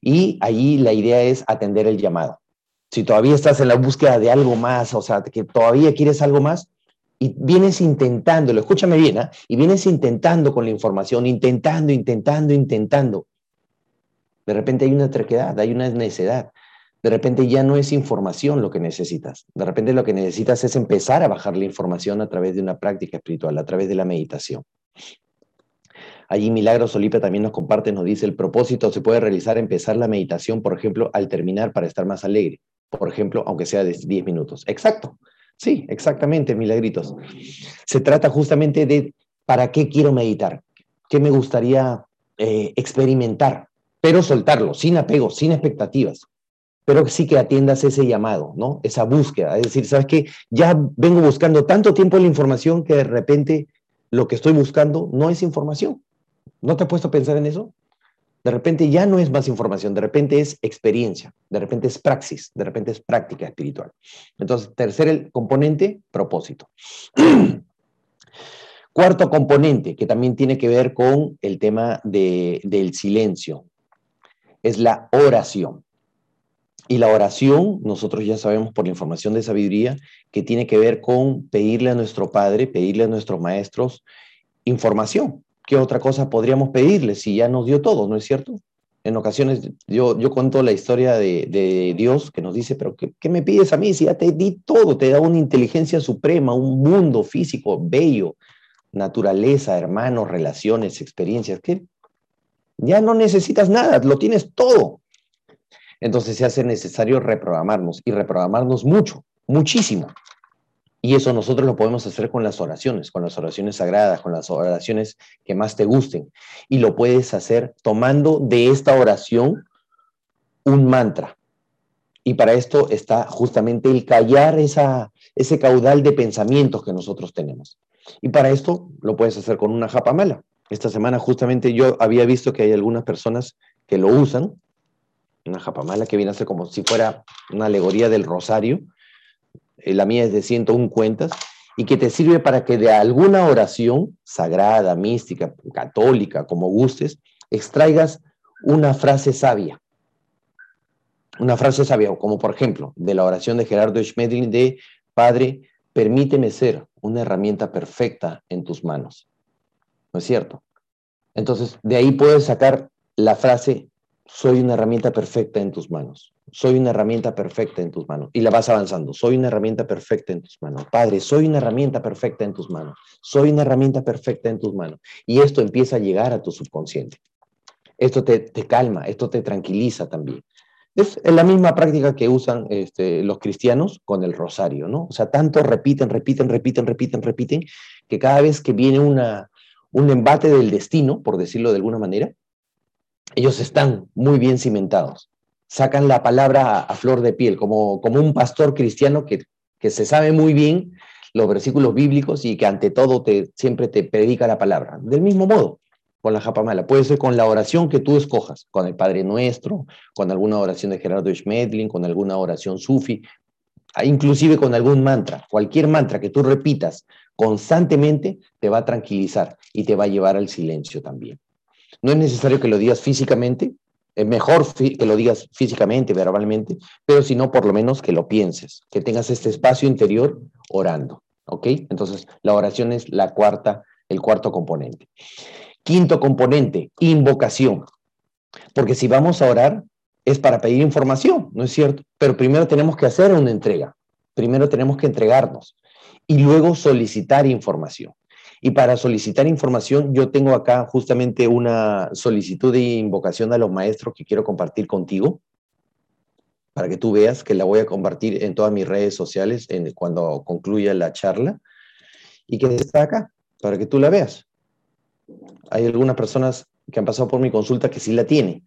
[SPEAKER 2] Y allí la idea es atender el llamado. Si todavía estás en la búsqueda de algo más, o sea, que todavía quieres algo más, y vienes intentándolo, escúchame bien, ¿eh? y vienes intentando con la información, intentando, intentando, intentando. De repente hay una terquedad, hay una necedad. De repente ya no es información lo que necesitas. De repente lo que necesitas es empezar a bajar la información a través de una práctica espiritual, a través de la meditación. Allí Milagros Olipe también nos comparte, nos dice, el propósito se puede realizar empezar la meditación, por ejemplo, al terminar para estar más alegre. Por ejemplo, aunque sea de 10 minutos. Exacto. Sí, exactamente, milagritos. Se trata justamente de para qué quiero meditar, qué me gustaría eh, experimentar, pero soltarlo, sin apego, sin expectativas, pero sí que atiendas ese llamado, ¿no? Esa búsqueda. Es decir, ¿sabes qué? Ya vengo buscando tanto tiempo la información que de repente lo que estoy buscando no es información. ¿No te has puesto a pensar en eso? De repente ya no es más información, de repente es experiencia, de repente es praxis, de repente es práctica espiritual. Entonces, tercer componente, propósito. Cuarto componente, que también tiene que ver con el tema de, del silencio, es la oración. Y la oración, nosotros ya sabemos por la información de sabiduría, que tiene que ver con pedirle a nuestro Padre, pedirle a nuestros maestros información, ¿qué otra cosa podríamos pedirle si ya nos dio todo, no es cierto? En ocasiones yo, yo cuento la historia de, Dios que nos dice, pero ¿qué, ¿qué, me pides a mí si ya te di todo? Te da una inteligencia suprema, un mundo físico bello, naturaleza, hermanos, relaciones, experiencias, que ya no necesitas nada, lo tienes todo. Entonces se hace necesario reprogramarnos y reprogramarnos mucho, muchísimo. Y eso nosotros lo podemos hacer con las oraciones, con las oraciones sagradas, con las oraciones que más te gusten. Y lo puedes hacer tomando de esta oración un mantra. Y para esto está justamente el callar ese caudal de pensamientos que nosotros tenemos. Y para esto lo puedes hacer con una japamala. Esta semana justamente yo había visto que hay algunas personas que lo usan, una japamala que viene a ser como si fuera una alegoría del rosario, la mía es de 101 cuentas, y que te sirve para que de alguna oración sagrada, mística, católica, como gustes, extraigas una frase sabia. Una frase sabia, como por ejemplo, de la oración de Gerardo Schmedlin de Padre, permíteme ser una herramienta perfecta en tus manos. ¿No es cierto? Entonces, de ahí puedes sacar la frase, soy una herramienta perfecta en tus manos. Soy una herramienta perfecta en tus manos. Y la vas avanzando. Soy una herramienta perfecta en tus manos. Padre, soy una herramienta perfecta en tus manos. Soy una herramienta perfecta en tus manos. Y esto empieza a llegar a tu subconsciente. Esto te, calma, esto te tranquiliza también. Es la misma práctica que usan este, los cristianos con el rosario, ¿no? O sea, tanto repiten, repiten, repiten, repiten, repiten, que cada vez que viene una, un embate del destino, por decirlo de alguna manera, ellos están muy bien cimentados sacan la palabra a, flor de piel, como, como un pastor cristiano que, que se sabe muy bien los versículos bíblicos y que ante todo te, siempre te predica la palabra. Del mismo modo, con la japamala, puede ser con la oración que tú escojas, con el Padre Nuestro, con alguna oración de Gerardo Schmedlin, con alguna oración sufi, inclusive con algún mantra. Cualquier mantra que tú repitas constantemente te va a tranquilizar y te va a llevar al silencio también. No es necesario que lo digas físicamente, es mejor que lo digas físicamente, verbalmente, pero si no, por lo menos que lo pienses, que tengas este espacio interior orando. ¿Ok? Entonces, la oración es la cuarta, el cuarto componente. Quinto componente, invocación. Porque si vamos a orar, es para pedir información, ¿no es cierto? Pero primero tenemos que hacer una entrega. Primero tenemos que entregarnos y luego solicitar información. Y para solicitar información, yo tengo acá justamente una solicitud de invocación a los maestros que quiero compartir contigo, para que tú veas que la voy a compartir en todas mis redes sociales en, cuando concluya la charla, y que está acá, para que tú la veas. Hay algunas personas que han pasado por mi consulta que sí la tienen,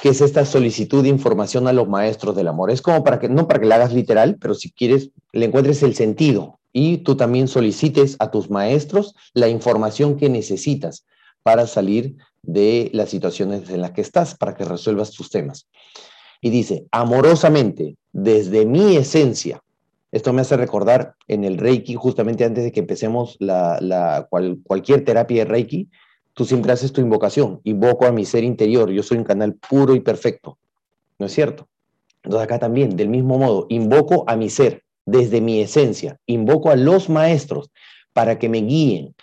[SPEAKER 2] que es esta solicitud de información a los maestros del amor. Es como para que, no para que la hagas literal, pero si quieres, le encuentres el sentido, y tú también solicites a tus maestros la información que necesitas para salir de las situaciones en las que estás, para que resuelvas tus temas. Y dice, amorosamente, desde mi esencia, esto me hace recordar en el Reiki, justamente antes de que empecemos la, cualquier terapia de Reiki, tú siempre haces tu invocación, invoco a mi ser interior, yo soy un canal puro y perfecto, ¿no es cierto? Entonces acá también, del mismo modo, invoco a mi ser, desde mi esencia, invoco a los maestros para que me guíen,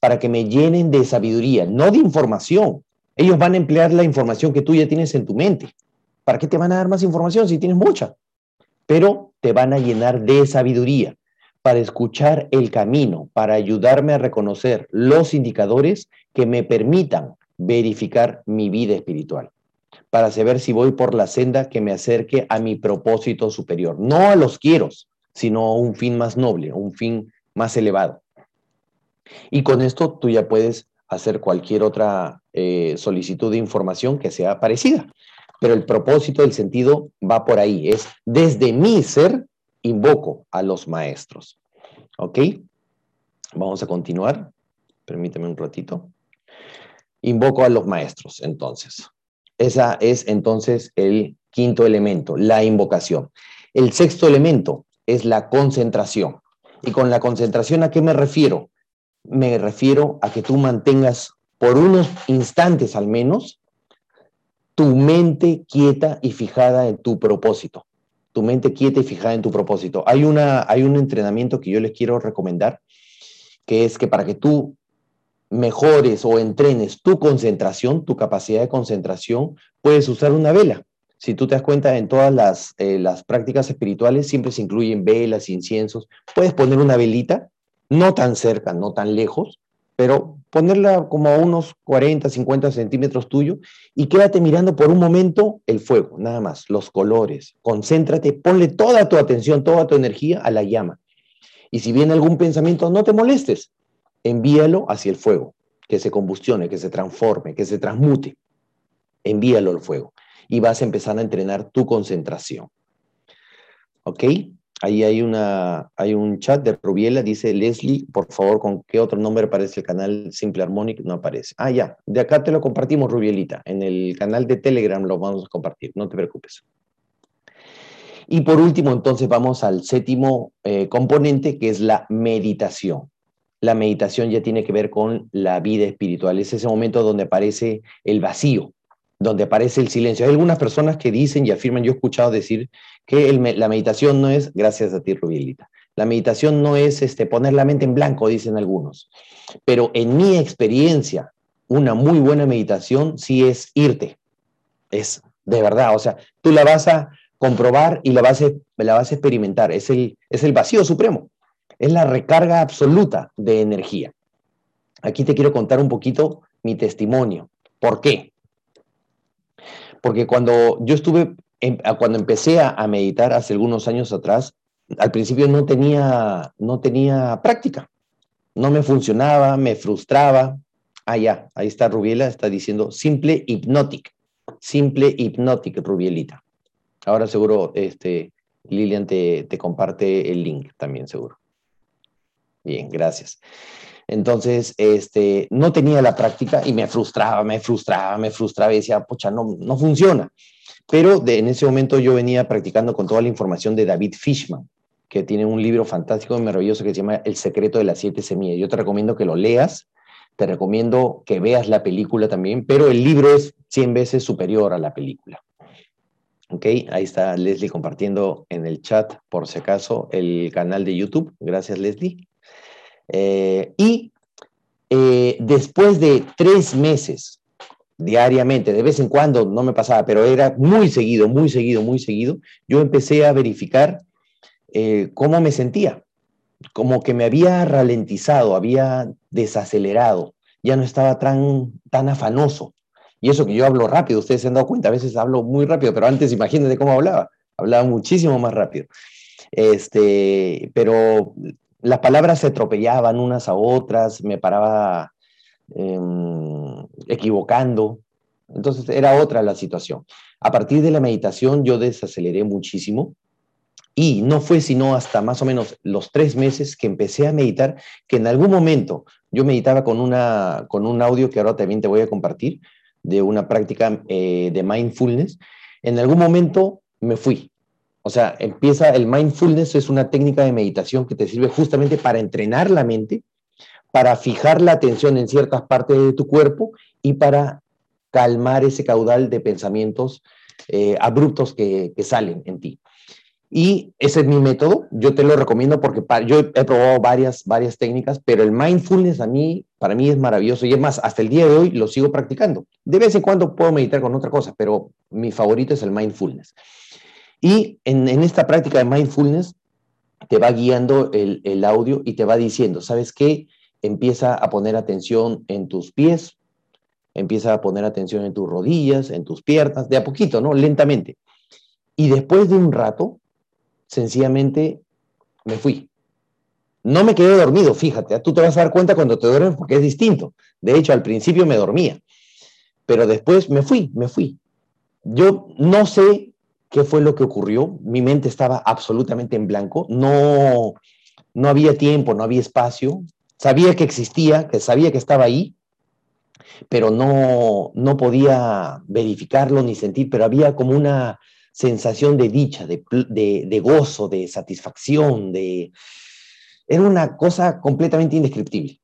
[SPEAKER 2] para que me llenen de sabiduría, no de información. Ellos van a emplear la información que tú ya tienes en tu mente. ¿Para qué te van a dar más información si tienes mucha? Pero te van a llenar de sabiduría para escuchar el camino, para ayudarme a reconocer los indicadores que me permitan verificar mi vida espiritual, para saber si voy por la senda que me acerque a mi propósito superior, no a los quieros, sino un fin más noble, un fin más elevado. Y con esto tú ya puedes hacer cualquier otra eh, solicitud de información que sea parecida. Pero el propósito, el sentido va por ahí. Es desde mi ser invoco a los maestros. ¿Ok? Vamos a continuar. Permíteme un ratito. Invoco a los maestros, entonces. Esa es entonces el quinto elemento, la invocación. El sexto elemento es la concentración. Y con la concentración, ¿a qué me refiero? Me refiero a que tú mantengas por unos instantes al menos tu mente quieta y fijada en tu propósito. Tu mente quieta y fijada en tu propósito. Hay, una, hay un entrenamiento que yo les quiero recomendar, que es que para que tú mejores o entrenes tu concentración, tu capacidad de concentración, puedes usar una vela. Si tú te das cuenta, en todas las, eh, las prácticas espirituales siempre se incluyen velas, inciensos. Puedes poner una velita, no tan cerca, no tan lejos, pero ponerla como a unos 40, 50 centímetros tuyo y quédate mirando por un momento el fuego, nada más, los colores. Concéntrate, ponle toda tu atención, toda tu energía a la llama. Y si viene algún pensamiento, no te molestes, envíalo hacia el fuego, que se combustione, que se transforme, que se transmute. Envíalo al fuego y vas a empezar a entrenar tu concentración. ¿Ok? Ahí hay, una, hay un chat de Rubiela, dice Leslie, por favor, ¿con qué otro nombre aparece el canal Simple Harmonic? No aparece. Ah, ya, de acá te lo compartimos, Rubielita. En el canal de Telegram lo vamos a compartir, no te preocupes. Y por último, entonces vamos al séptimo eh, componente, que es la meditación. La meditación ya tiene que ver con la vida espiritual. Es ese momento donde aparece el vacío, donde aparece el silencio. Hay algunas personas que dicen y afirman, yo he escuchado decir que la meditación no es, gracias a ti Rubielita, la meditación no es este, poner la mente en blanco, dicen algunos, pero en mi experiencia, una muy buena meditación sí es irte, es de verdad, o sea, tú la vas a comprobar y la vas a, la vas a experimentar, es el, es el vacío supremo, es la recarga absoluta de energía. Aquí te quiero contar un poquito mi testimonio. ¿Por qué? Porque cuando yo estuve, cuando empecé a, meditar hace algunos años atrás, al principio no tenía, no tenía práctica. No me funcionaba, me frustraba. Ah, ahí está Rubiela, está diciendo simple hipnotic. Simple hipnotic, Rubielita. Ahora seguro este, Lilian te comparte el link también, seguro. Bien, gracias. Entonces, este, no tenía la práctica y me frustraba, me frustraba, me frustraba y decía, pucha, no, no funciona. Pero de, en ese momento yo venía practicando con toda la información de David Fishman, que tiene un libro fantástico y maravilloso que se llama El secreto de las siete semillas. Yo te recomiendo que lo leas, te recomiendo que veas la película también, pero el libro es 100 veces superior a la película. Ok, ahí está Leslie compartiendo en el chat, por si acaso, el canal de YouTube. Gracias, Leslie. Eh, y eh, después de tres meses, diariamente, de vez en cuando no me pasaba, pero era muy seguido, muy seguido, muy seguido, yo empecé a verificar eh, cómo me sentía, como que me había ralentizado, había desacelerado, ya no estaba tan, tan afanoso. Y eso que yo hablo rápido, ustedes se han dado cuenta, a veces hablo muy rápido, pero antes imagínense cómo hablaba, hablaba muchísimo más rápido. Este, pero las palabras se atropellaban unas a otras, me paraba em, equivocando. Entonces era otra la situación. A partir de la meditación yo desaceleré muchísimo. Y no fue sino hasta más o menos los tres meses que empecé a meditar, que en algún momento yo meditaba con, una, con un audio que ahora también te voy a compartir, de una práctica eh, de mindfulness. En algún momento me fui. O sea, empieza el mindfulness, es una técnica de meditación que te sirve justamente para entrenar la mente, para fijar la atención en ciertas partes de tu cuerpo y para calmar ese caudal de pensamientos eh, abruptos que, salen en ti. Y ese es mi método, yo te lo recomiendo porque yo he probado varias, varias técnicas, pero el mindfulness a mí, para mí es maravilloso y es más, hasta el día de hoy lo sigo practicando. De vez en cuando puedo meditar con otra cosa, pero mi favorito es el mindfulness. Y en, esta práctica de mindfulness te va guiando el, el audio y te va diciendo, ¿sabes qué? Empieza a poner atención en tus pies, empieza a poner atención en tus rodillas, en tus piernas, de a poquito, ¿no? Lentamente. Y después de un rato, sencillamente me fui. No me quedé dormido, fíjate, ¿ah? tú te vas a dar cuenta cuando te duermes porque es distinto. De hecho, al principio me dormía, pero después me fui, me fui. Yo no sé qué fue lo que ocurrió, mi mente estaba absolutamente en blanco, no, no había tiempo, no había espacio, sabía que existía, que sabía que estaba ahí, pero no, no podía verificarlo ni sentir, pero había como una sensación de dicha, de, gozo, de satisfacción, de... Era una cosa completamente indescriptible.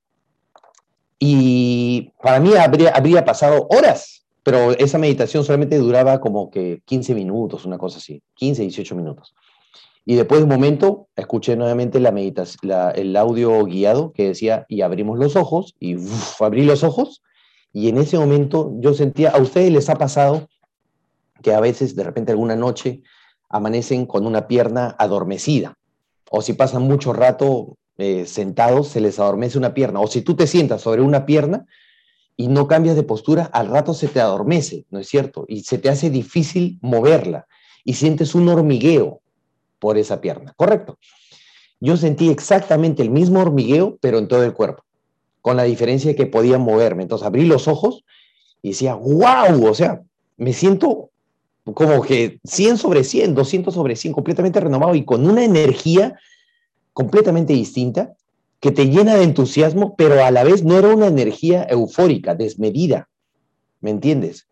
[SPEAKER 2] Y para mí habría pasado horas, pero esa meditación solamente duraba como que 15 minutos, una cosa así, 15, 18 minutos. Y después de un momento escuché nuevamente la meditación, el audio guiado que decía, y abrimos los ojos, y abrí los ojos, y en ese momento yo sentía, a ustedes les ha pasado que a veces de repente alguna noche amanecen con una pierna adormecida, o si pasan mucho rato eh, sentados, se les adormece una pierna, o si tú te sientas sobre una pierna y no cambias de postura, al rato se te adormece, ¿no es cierto? Y se te hace difícil moverla y sientes un hormigueo por esa pierna, ¿correcto? Yo sentí exactamente el mismo hormigueo, pero en todo el cuerpo, con la diferencia de que podía moverme. Entonces abrí los ojos y decía, wow, o sea, me siento como que 100 sobre 100, 200 sobre 100, completamente renovado y con una energía completamente distinta que te llena de entusiasmo, pero a la vez no era una energía eufórica, desmedida, ¿me entiendes?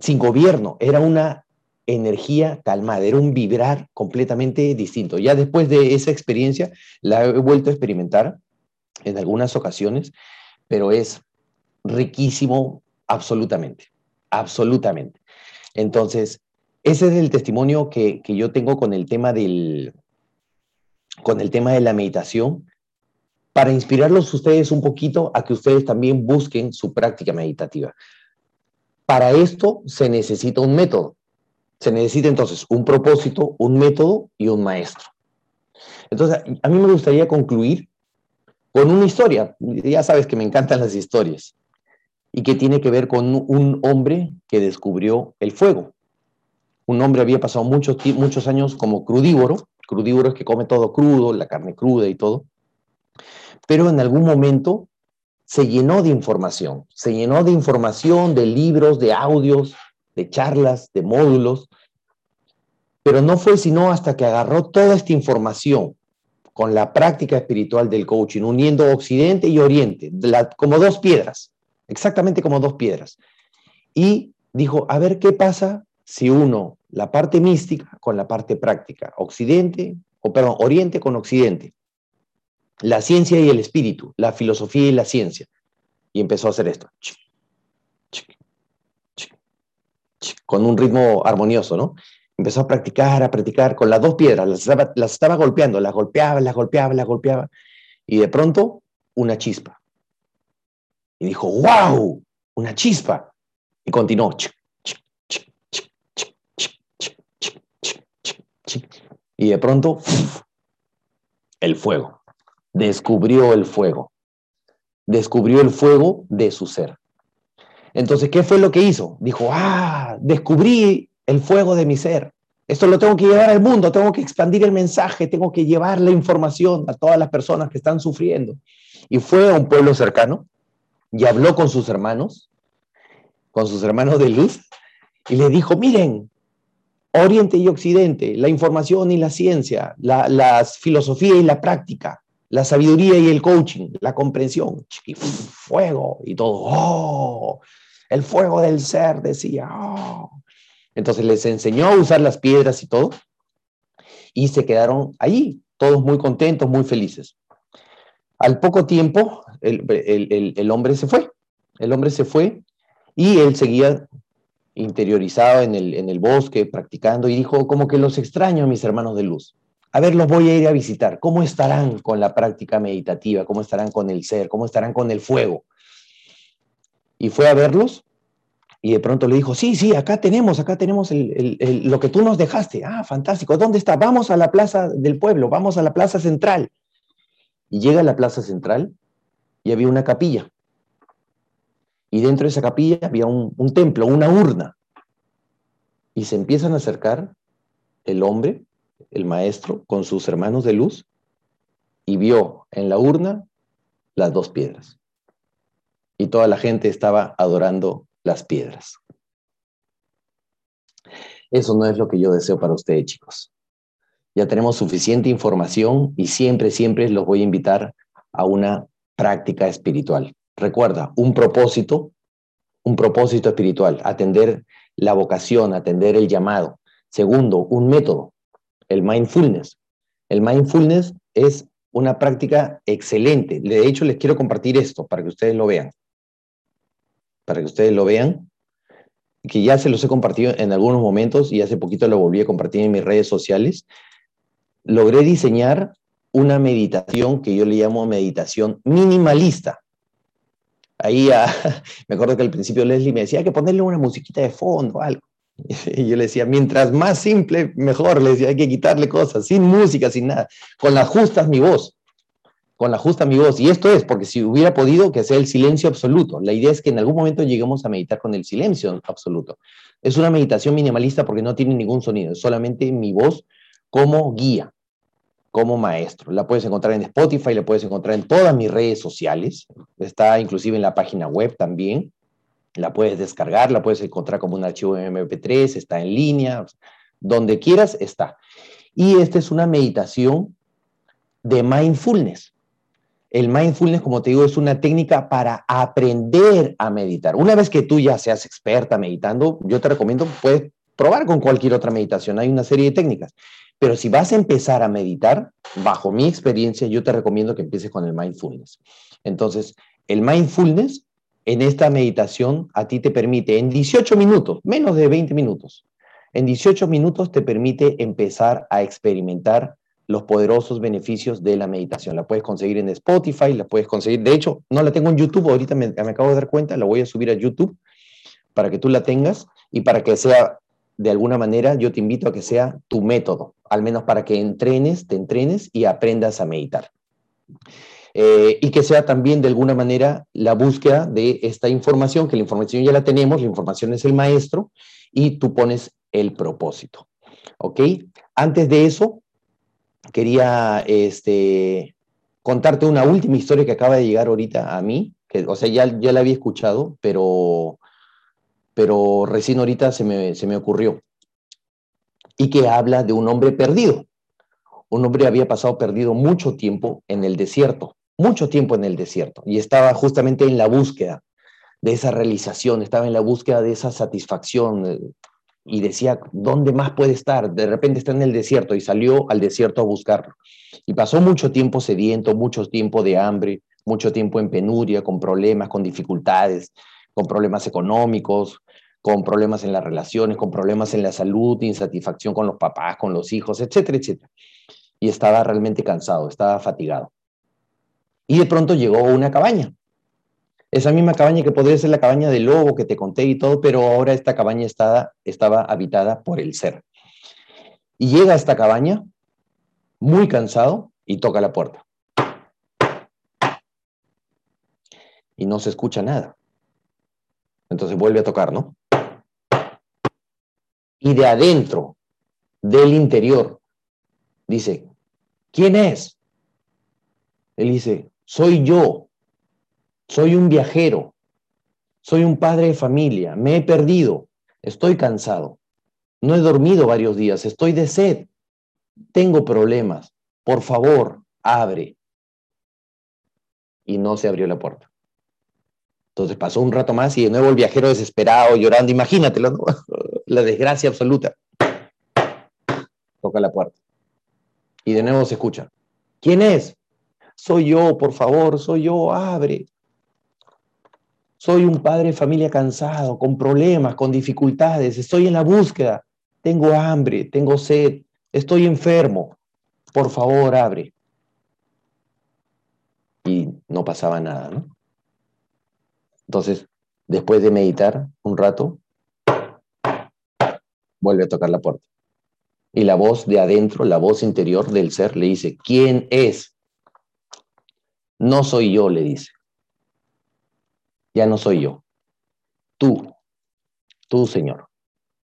[SPEAKER 2] Sin gobierno, era una energía calmada, era un vibrar completamente distinto. Ya después de esa experiencia la he vuelto a experimentar en algunas ocasiones, pero es riquísimo absolutamente, absolutamente. Entonces, ese es el testimonio que, yo tengo con el tema del, con el tema de la meditación, para inspirarlos ustedes un poquito a que ustedes también busquen su práctica meditativa. Para esto se necesita un método. Se necesita entonces un propósito, un método y un maestro. Entonces, a mí me gustaría concluir con una historia. Ya sabes que me encantan las historias y que tiene que ver con un hombre que descubrió el fuego. Un hombre había pasado muchos, muchos años como crudívoro, crudívoro es que come todo crudo, la carne cruda y todo, pero en algún momento se llenó de información, se llenó de información, de libros, de audios, de charlas, de módulos, pero no fue sino hasta que agarró toda esta información con la práctica espiritual del coaching, uniendo Occidente y Oriente, como dos piedras, exactamente como dos piedras. Y dijo, a ver qué pasa si uno la parte mística con la parte práctica, Occidente, o perdón, Oriente con Occidente, la ciencia y el espíritu, la filosofía y la ciencia. Y empezó a hacer esto. Con un ritmo armonioso, ¿no? Empezó a practicar, a practicar con las dos piedras, las estaba, golpeando, las golpeaba, las golpeaba, las golpeaba. Y de pronto, una chispa y dijo, wow, una chispa. Y continuó. Y de pronto, el fuego. Descubrió el fuego. Descubrió el fuego de su ser. Entonces, ¿qué fue lo que hizo? Dijo, ah, descubrí el fuego de mi ser. Esto lo tengo que llevar al mundo, tengo que expandir el mensaje, tengo que llevar la información a todas las personas que están sufriendo. Y fue a un pueblo cercano y habló con sus hermanos, con sus hermanos de luz, y le dijo, miren, Oriente y Occidente, la información y la ciencia, la, filosofía y la práctica, la sabiduría y el coaching, la comprensión, fuego y todo. ¡Oh! El fuego del ser, decía. ¡Oh! Entonces les enseñó a usar las piedras y todo, y se quedaron allí, todos muy contentos, muy felices. Al poco tiempo, el, hombre se fue, el hombre se fue y él seguía interiorizado en el, en el bosque, practicando, y dijo, como que los extraño a mis hermanos de luz. A ver, los voy a ir a visitar. ¿Cómo estarán con la práctica meditativa? ¿Cómo estarán con el ser? ¿Cómo estarán con el fuego? Y fue a verlos y de pronto le dijo, sí, sí, acá tenemos, acá tenemos lo que tú nos dejaste. Ah, fantástico. ¿Dónde está? Vamos a la plaza del pueblo, vamos a la plaza central. Y llega a la plaza central y había una capilla. Y dentro de esa capilla había un, un templo, una urna. Y se empiezan a acercar el hombre, el maestro, con sus hermanos de luz, y vio en la urna las dos piedras. Y toda la gente estaba adorando las piedras. Eso no es lo que yo deseo para ustedes, chicos. Ya tenemos suficiente información y siempre, siempre los voy a invitar a una práctica espiritual. Recuerda, un propósito, un propósito espiritual, atender la vocación, atender el llamado. Segundo, un método, el mindfulness. El mindfulness es una práctica excelente. De hecho, les quiero compartir esto para que ustedes lo vean para que ustedes lo vean, que ya se los he compartido en algunos momentos y hace poquito lo volví a compartir en mis redes sociales. Logré diseñar una meditación que yo le llamo meditación minimalista. Ahí me acuerdo que al principio Leslie me decía, que ponerle una musiquita de fondo o algo. Y yo le decía, mientras más simple, mejor. Le decía, hay que quitarle cosas, sin música, sin nada. Con las justas mi voz con la justa mi voz. Y esto es porque si hubiera podido que sea el silencio absoluto. La idea es que en algún momento lleguemos a meditar con el silencio absoluto. Es una meditación minimalista porque no tiene ningún sonido, es solamente mi voz como guía, como maestro. La puedes encontrar en Spotify, la puedes encontrar en todas mis redes sociales. Está inclusive en la página web también. La puedes descargar, la puedes encontrar como un archivo MP3, está en línea, donde quieras está. Y esta es una meditación de mindfulness. El mindfulness, como te digo, es una técnica para aprender a meditar. Una vez que tú ya seas experta meditando, yo te recomiendo, puedes probar con cualquier otra meditación. Hay una serie de técnicas. Pero si vas a empezar a meditar, bajo mi experiencia, yo te recomiendo que empieces con el mindfulness. Entonces, el mindfulness en esta meditación a ti te permite en 18 minutos, menos de 20 minutos, en 18 minutos te permite empezar a experimentar los poderosos beneficios de la meditación. La puedes conseguir en Spotify, la puedes conseguir, de hecho, no la tengo en YouTube, ahorita me, acabo de dar cuenta, la voy a subir a YouTube para que tú la tengas y para que sea, de alguna manera, yo te invito a que sea tu método, al menos para que entrenes, te entrenes y aprendas a meditar. Eh, y que sea también de alguna manera la búsqueda de esta información, que la información ya la tenemos, la información es el maestro y tú pones el propósito. ¿Ok? Antes de eso, quería este, contarte una última historia que acaba de llegar ahorita a mí, que, o sea, ya, ya la había escuchado, pero, pero recién ahorita se me, se me ocurrió. Y que habla de un hombre perdido. Un hombre había pasado perdido mucho tiempo en el desierto, mucho tiempo en el desierto, y estaba justamente en la búsqueda de esa realización, estaba en la búsqueda de esa satisfacción, y decía, ¿dónde más puede estar? De repente está en el desierto y salió al desierto a buscarlo. Y pasó mucho tiempo sediento, mucho tiempo de hambre, mucho tiempo en penuria, con problemas, con dificultades, con problemas económicos, con problemas en las relaciones, con problemas en la salud, insatisfacción con los papás, con los hijos, etcétera, etcétera. Y estaba realmente cansado, estaba fatigado. Y de pronto llegó una cabaña esa misma cabaña que podría ser la cabaña del lobo que te conté y todo, pero ahora esta cabaña estaba, estaba habitada por el ser. Y llega a esta cabaña muy cansado y toca la puerta. Y no se escucha nada. Entonces vuelve a tocar, ¿no? Y de adentro, del interior, dice, ¿quién es? Él dice, soy yo, soy un viajero. Soy un padre de familia. Me he perdido. Estoy cansado. No he dormido varios días, estoy de sed, tengo problemas, por favor, abre. Y no se abrió la puerta. Entonces pasó un rato más y de nuevo el viajero desesperado, llorando, imagínatelo, la desgracia absoluta. Toca la puerta. Y de nuevo se escucha. ¿Quién es? Soy yo, por favor, soy yo, abre. Soy un padre de familia cansado, con problemas, con dificultades, estoy en la búsqueda, tengo hambre, tengo sed, estoy enfermo, por favor, abre. Y no pasaba nada, ¿no? Entonces, después de meditar un rato, vuelve a tocar la puerta. Y la voz de adentro, la voz interior del ser le dice, ¿quién es? No soy yo, le dice. Ya no soy yo. Tú, tú Señor,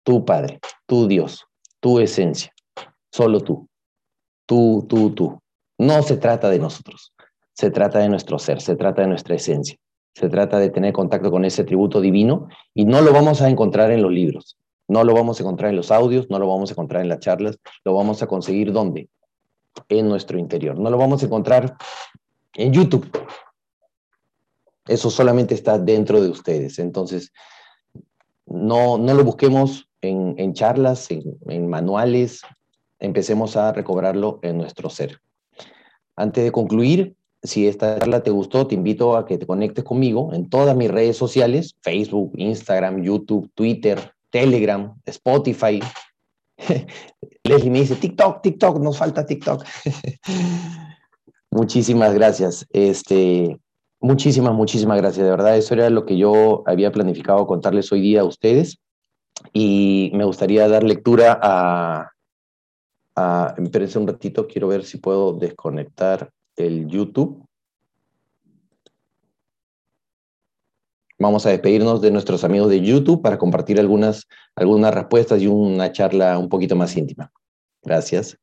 [SPEAKER 2] tú Padre, tú Dios, tu esencia, solo tú, tú, tú, tú. No se trata de nosotros, se trata de nuestro ser, se trata de nuestra esencia, se trata de tener contacto con ese tributo divino y no lo vamos a encontrar en los libros, no lo vamos a encontrar en los audios, no lo vamos a encontrar en las charlas, lo vamos a conseguir ¿dónde? En nuestro interior. No lo vamos a encontrar en YouTube, eso solamente está dentro de ustedes. Entonces, no, no lo busquemos en, charlas, en, en manuales, empecemos a recobrarlo en nuestro ser. Antes de concluir, si esta charla te gustó, te invito a que te conectes conmigo en todas mis redes sociales, Facebook, Instagram, YouTube, Twitter, Telegram, Spotify. Leslie me dice, TikTok, TikTok, nos falta TikTok. Muchísimas gracias. Este, Muchísimas, muchísimas gracias. De verdad, eso era lo que yo había planificado contarles hoy día a ustedes. Y me gustaría dar lectura a... a espérense un ratito, quiero ver si puedo desconectar el YouTube. Vamos a despedirnos de nuestros amigos de YouTube para compartir algunas, algunas respuestas y una charla un poquito más íntima. Gracias.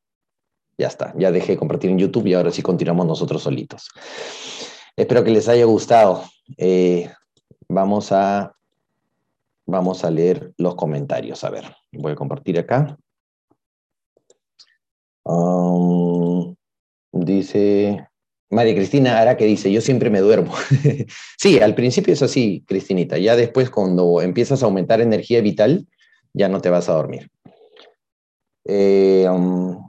[SPEAKER 2] Ya está, ya dejé de compartir en YouTube y ahora sí continuamos nosotros solitos. Espero que les haya gustado. Eh, vamos, a, vamos a leer los comentarios. A ver, voy a compartir acá. Um, dice María Cristina Ara que dice, yo siempre me duermo. sí, al principio es así, Cristinita. Ya después cuando empiezas a aumentar energía vital, ya no te vas a dormir. Eh, um,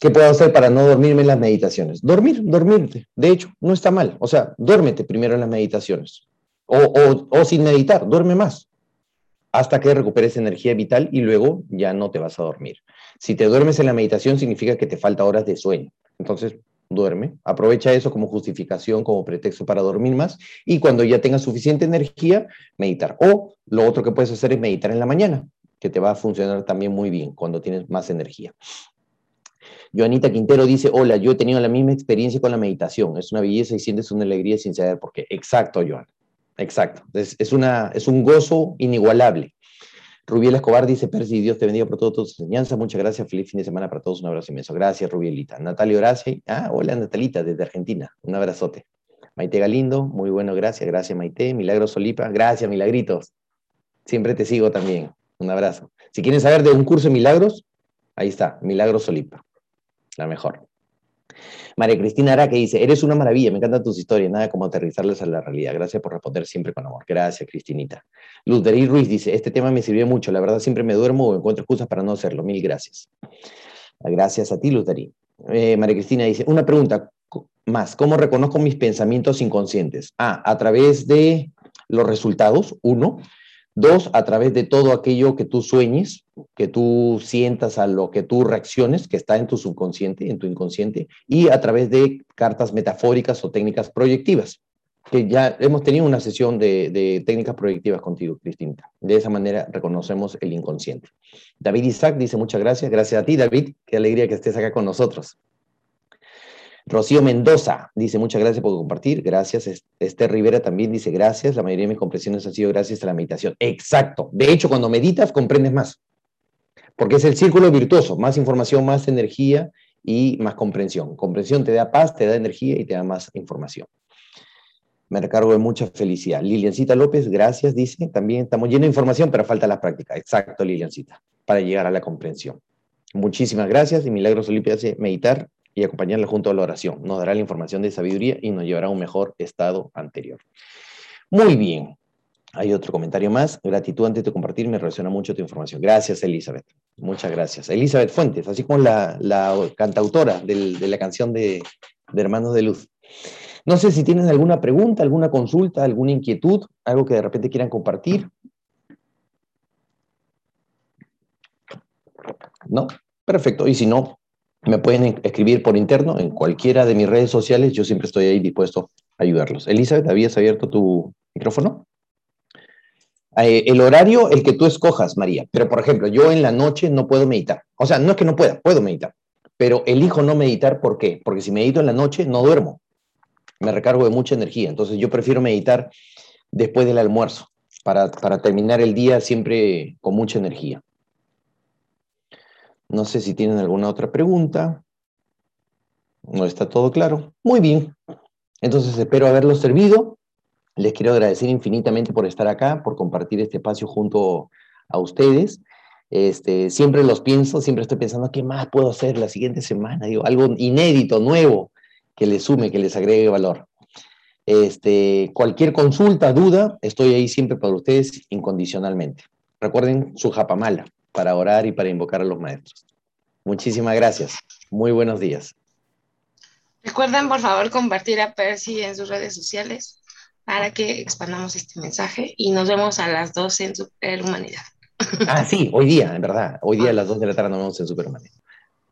[SPEAKER 2] ¿Qué puedo hacer para no dormirme en las meditaciones? Dormir, dormirte. De hecho, no está mal. O sea, duérmete primero en las meditaciones. O, o, sin meditar, duerme más. Hasta que recuperes energía vital y luego ya no te vas a dormir. Si te duermes en la meditación, significa que te falta horas de sueño. Entonces, duerme. Aprovecha eso como justificación, como pretexto para dormir más. Y cuando ya tengas suficiente energía, meditar. O lo otro que puedes hacer es meditar en la mañana, que te va a funcionar también muy bien cuando tienes más energía. Joanita Quintero dice, hola, yo he tenido la misma experiencia con la meditación. Es una belleza y sientes una alegría sin saber por qué. Exacto, Joan. Exacto. Es, es un gozo inigualable. Rubiel Escobar dice, Percy, Dios te bendiga por todas tus enseñanzas. Muchas gracias. Feliz fin de semana para todos. Un abrazo inmenso. Gracias, Rubielita. Natalia Horacio. Ah, hola, Natalita, desde Argentina. Un abrazote. Maite Galindo, muy bueno, gracias. Gracias, Maite. Milagros Solipa. Gracias, Milagritos. Siempre te sigo también. Un abrazo. Si quieren saber de un curso de milagros, ahí está, Milagros Solipa la mejor. María Cristina Araque dice, eres una maravilla, me encantan tus historias, nada como aterrizarlas a la realidad. Gracias por responder siempre con amor. Gracias, Cristinita. Luz Ruiz dice, este tema me sirvió mucho, la verdad siempre me duermo o encuentro excusas para no hacerlo. Mil gracias. Gracias a ti, Luz eh, María Cristina dice, una pregunta más, ¿cómo reconozco mis pensamientos inconscientes? Ah, a través de los resultados, uno, Dos, a través de todo aquello que tú sueñes, que tú sientas a lo que tú reacciones, que está en tu subconsciente, en tu inconsciente, y a través de cartas metafóricas o técnicas proyectivas, que ya hemos tenido una sesión de, técnicas proyectivas contigo, Cristina. De esa manera reconocemos el inconsciente. David Isaac dice muchas gracias. Gracias a ti, David. Qué alegría que estés acá con nosotros. Rocío Mendoza dice, muchas gracias por compartir. Gracias. Esther Rivera también dice, gracias. La mayoría de mis comprensiones han sido gracias a la meditación. Exacto. De hecho, cuando meditas, comprendes más. Porque es el círculo virtuoso. Más información, más energía y más comprensión. Comprensión te da paz, te da energía y te da más información. me recargo de mucha felicidad. Liliancita López, gracias, dice. También estamos llenos de información, pero falta la práctica. Exacto, Liliancita, para llegar a la comprensión. Muchísimas gracias y Milagros Olimpia hace meditar y acompañarla junto a la oración. Nos dará la información de sabiduría y nos llevará a un mejor estado anterior. Muy bien. Hay otro comentario más. Gratitud antes de compartir, me relaciona mucho tu información. Gracias, Elizabeth. Muchas gracias. Elizabeth Fuentes, así como la, cantautora de la canción de, de Hermanos de Luz. No sé si tienen alguna pregunta, alguna consulta, alguna inquietud, algo que de repente quieran compartir. ¿No? Perfecto. Y si no, me pueden escribir por interno en cualquiera de mis redes sociales. Yo siempre estoy ahí dispuesto a ayudarlos. Elizabeth, ¿habías abierto tu micrófono? Eh, el horario, el que tú escojas, María. Pero, por ejemplo, yo en la noche no puedo meditar. O sea, no es que no pueda, puedo meditar. Pero elijo no meditar, ¿por qué? Porque si medito en la noche, no duermo me recargo de mucha energía. Entonces yo prefiero meditar después del almuerzo para, terminar el día siempre con mucha energía. No sé si tienen alguna otra pregunta. No está todo claro. Muy bien. Entonces espero haberlo servido. Les quiero agradecer infinitamente por estar acá, por compartir este espacio junto a ustedes. Este, siempre los pienso, siempre estoy pensando qué más puedo hacer la siguiente semana, digo, algo inédito, nuevo, que les sume, que les agregue valor. Este, cualquier consulta, duda, estoy ahí siempre para ustedes incondicionalmente. Recuerden su japamala para orar y para invocar a los maestros. Muchísimas gracias. Muy buenos días.
[SPEAKER 3] Recuerden, por favor, compartir a Percy en sus redes sociales para que expandamos este mensaje y nos vemos a las 12 en Superhumanidad.
[SPEAKER 2] Ah, sí, hoy día, en verdad. Hoy día a las 2 de la tarde nos vemos en Superhumanidad.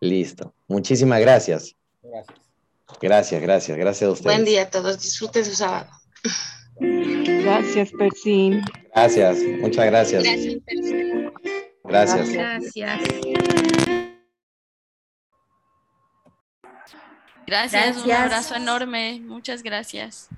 [SPEAKER 2] Listo. Muchísimas gracias. Gracias. Gracias, gracias, gracias a ustedes.
[SPEAKER 3] Buen día a todos, disfruten su sábado.
[SPEAKER 4] Gracias, Percy.
[SPEAKER 2] Gracias, muchas gracias.
[SPEAKER 3] Gracias, Percy.
[SPEAKER 2] Gracias.
[SPEAKER 5] Gracias. Gracias, un abrazo enorme. Muchas gracias.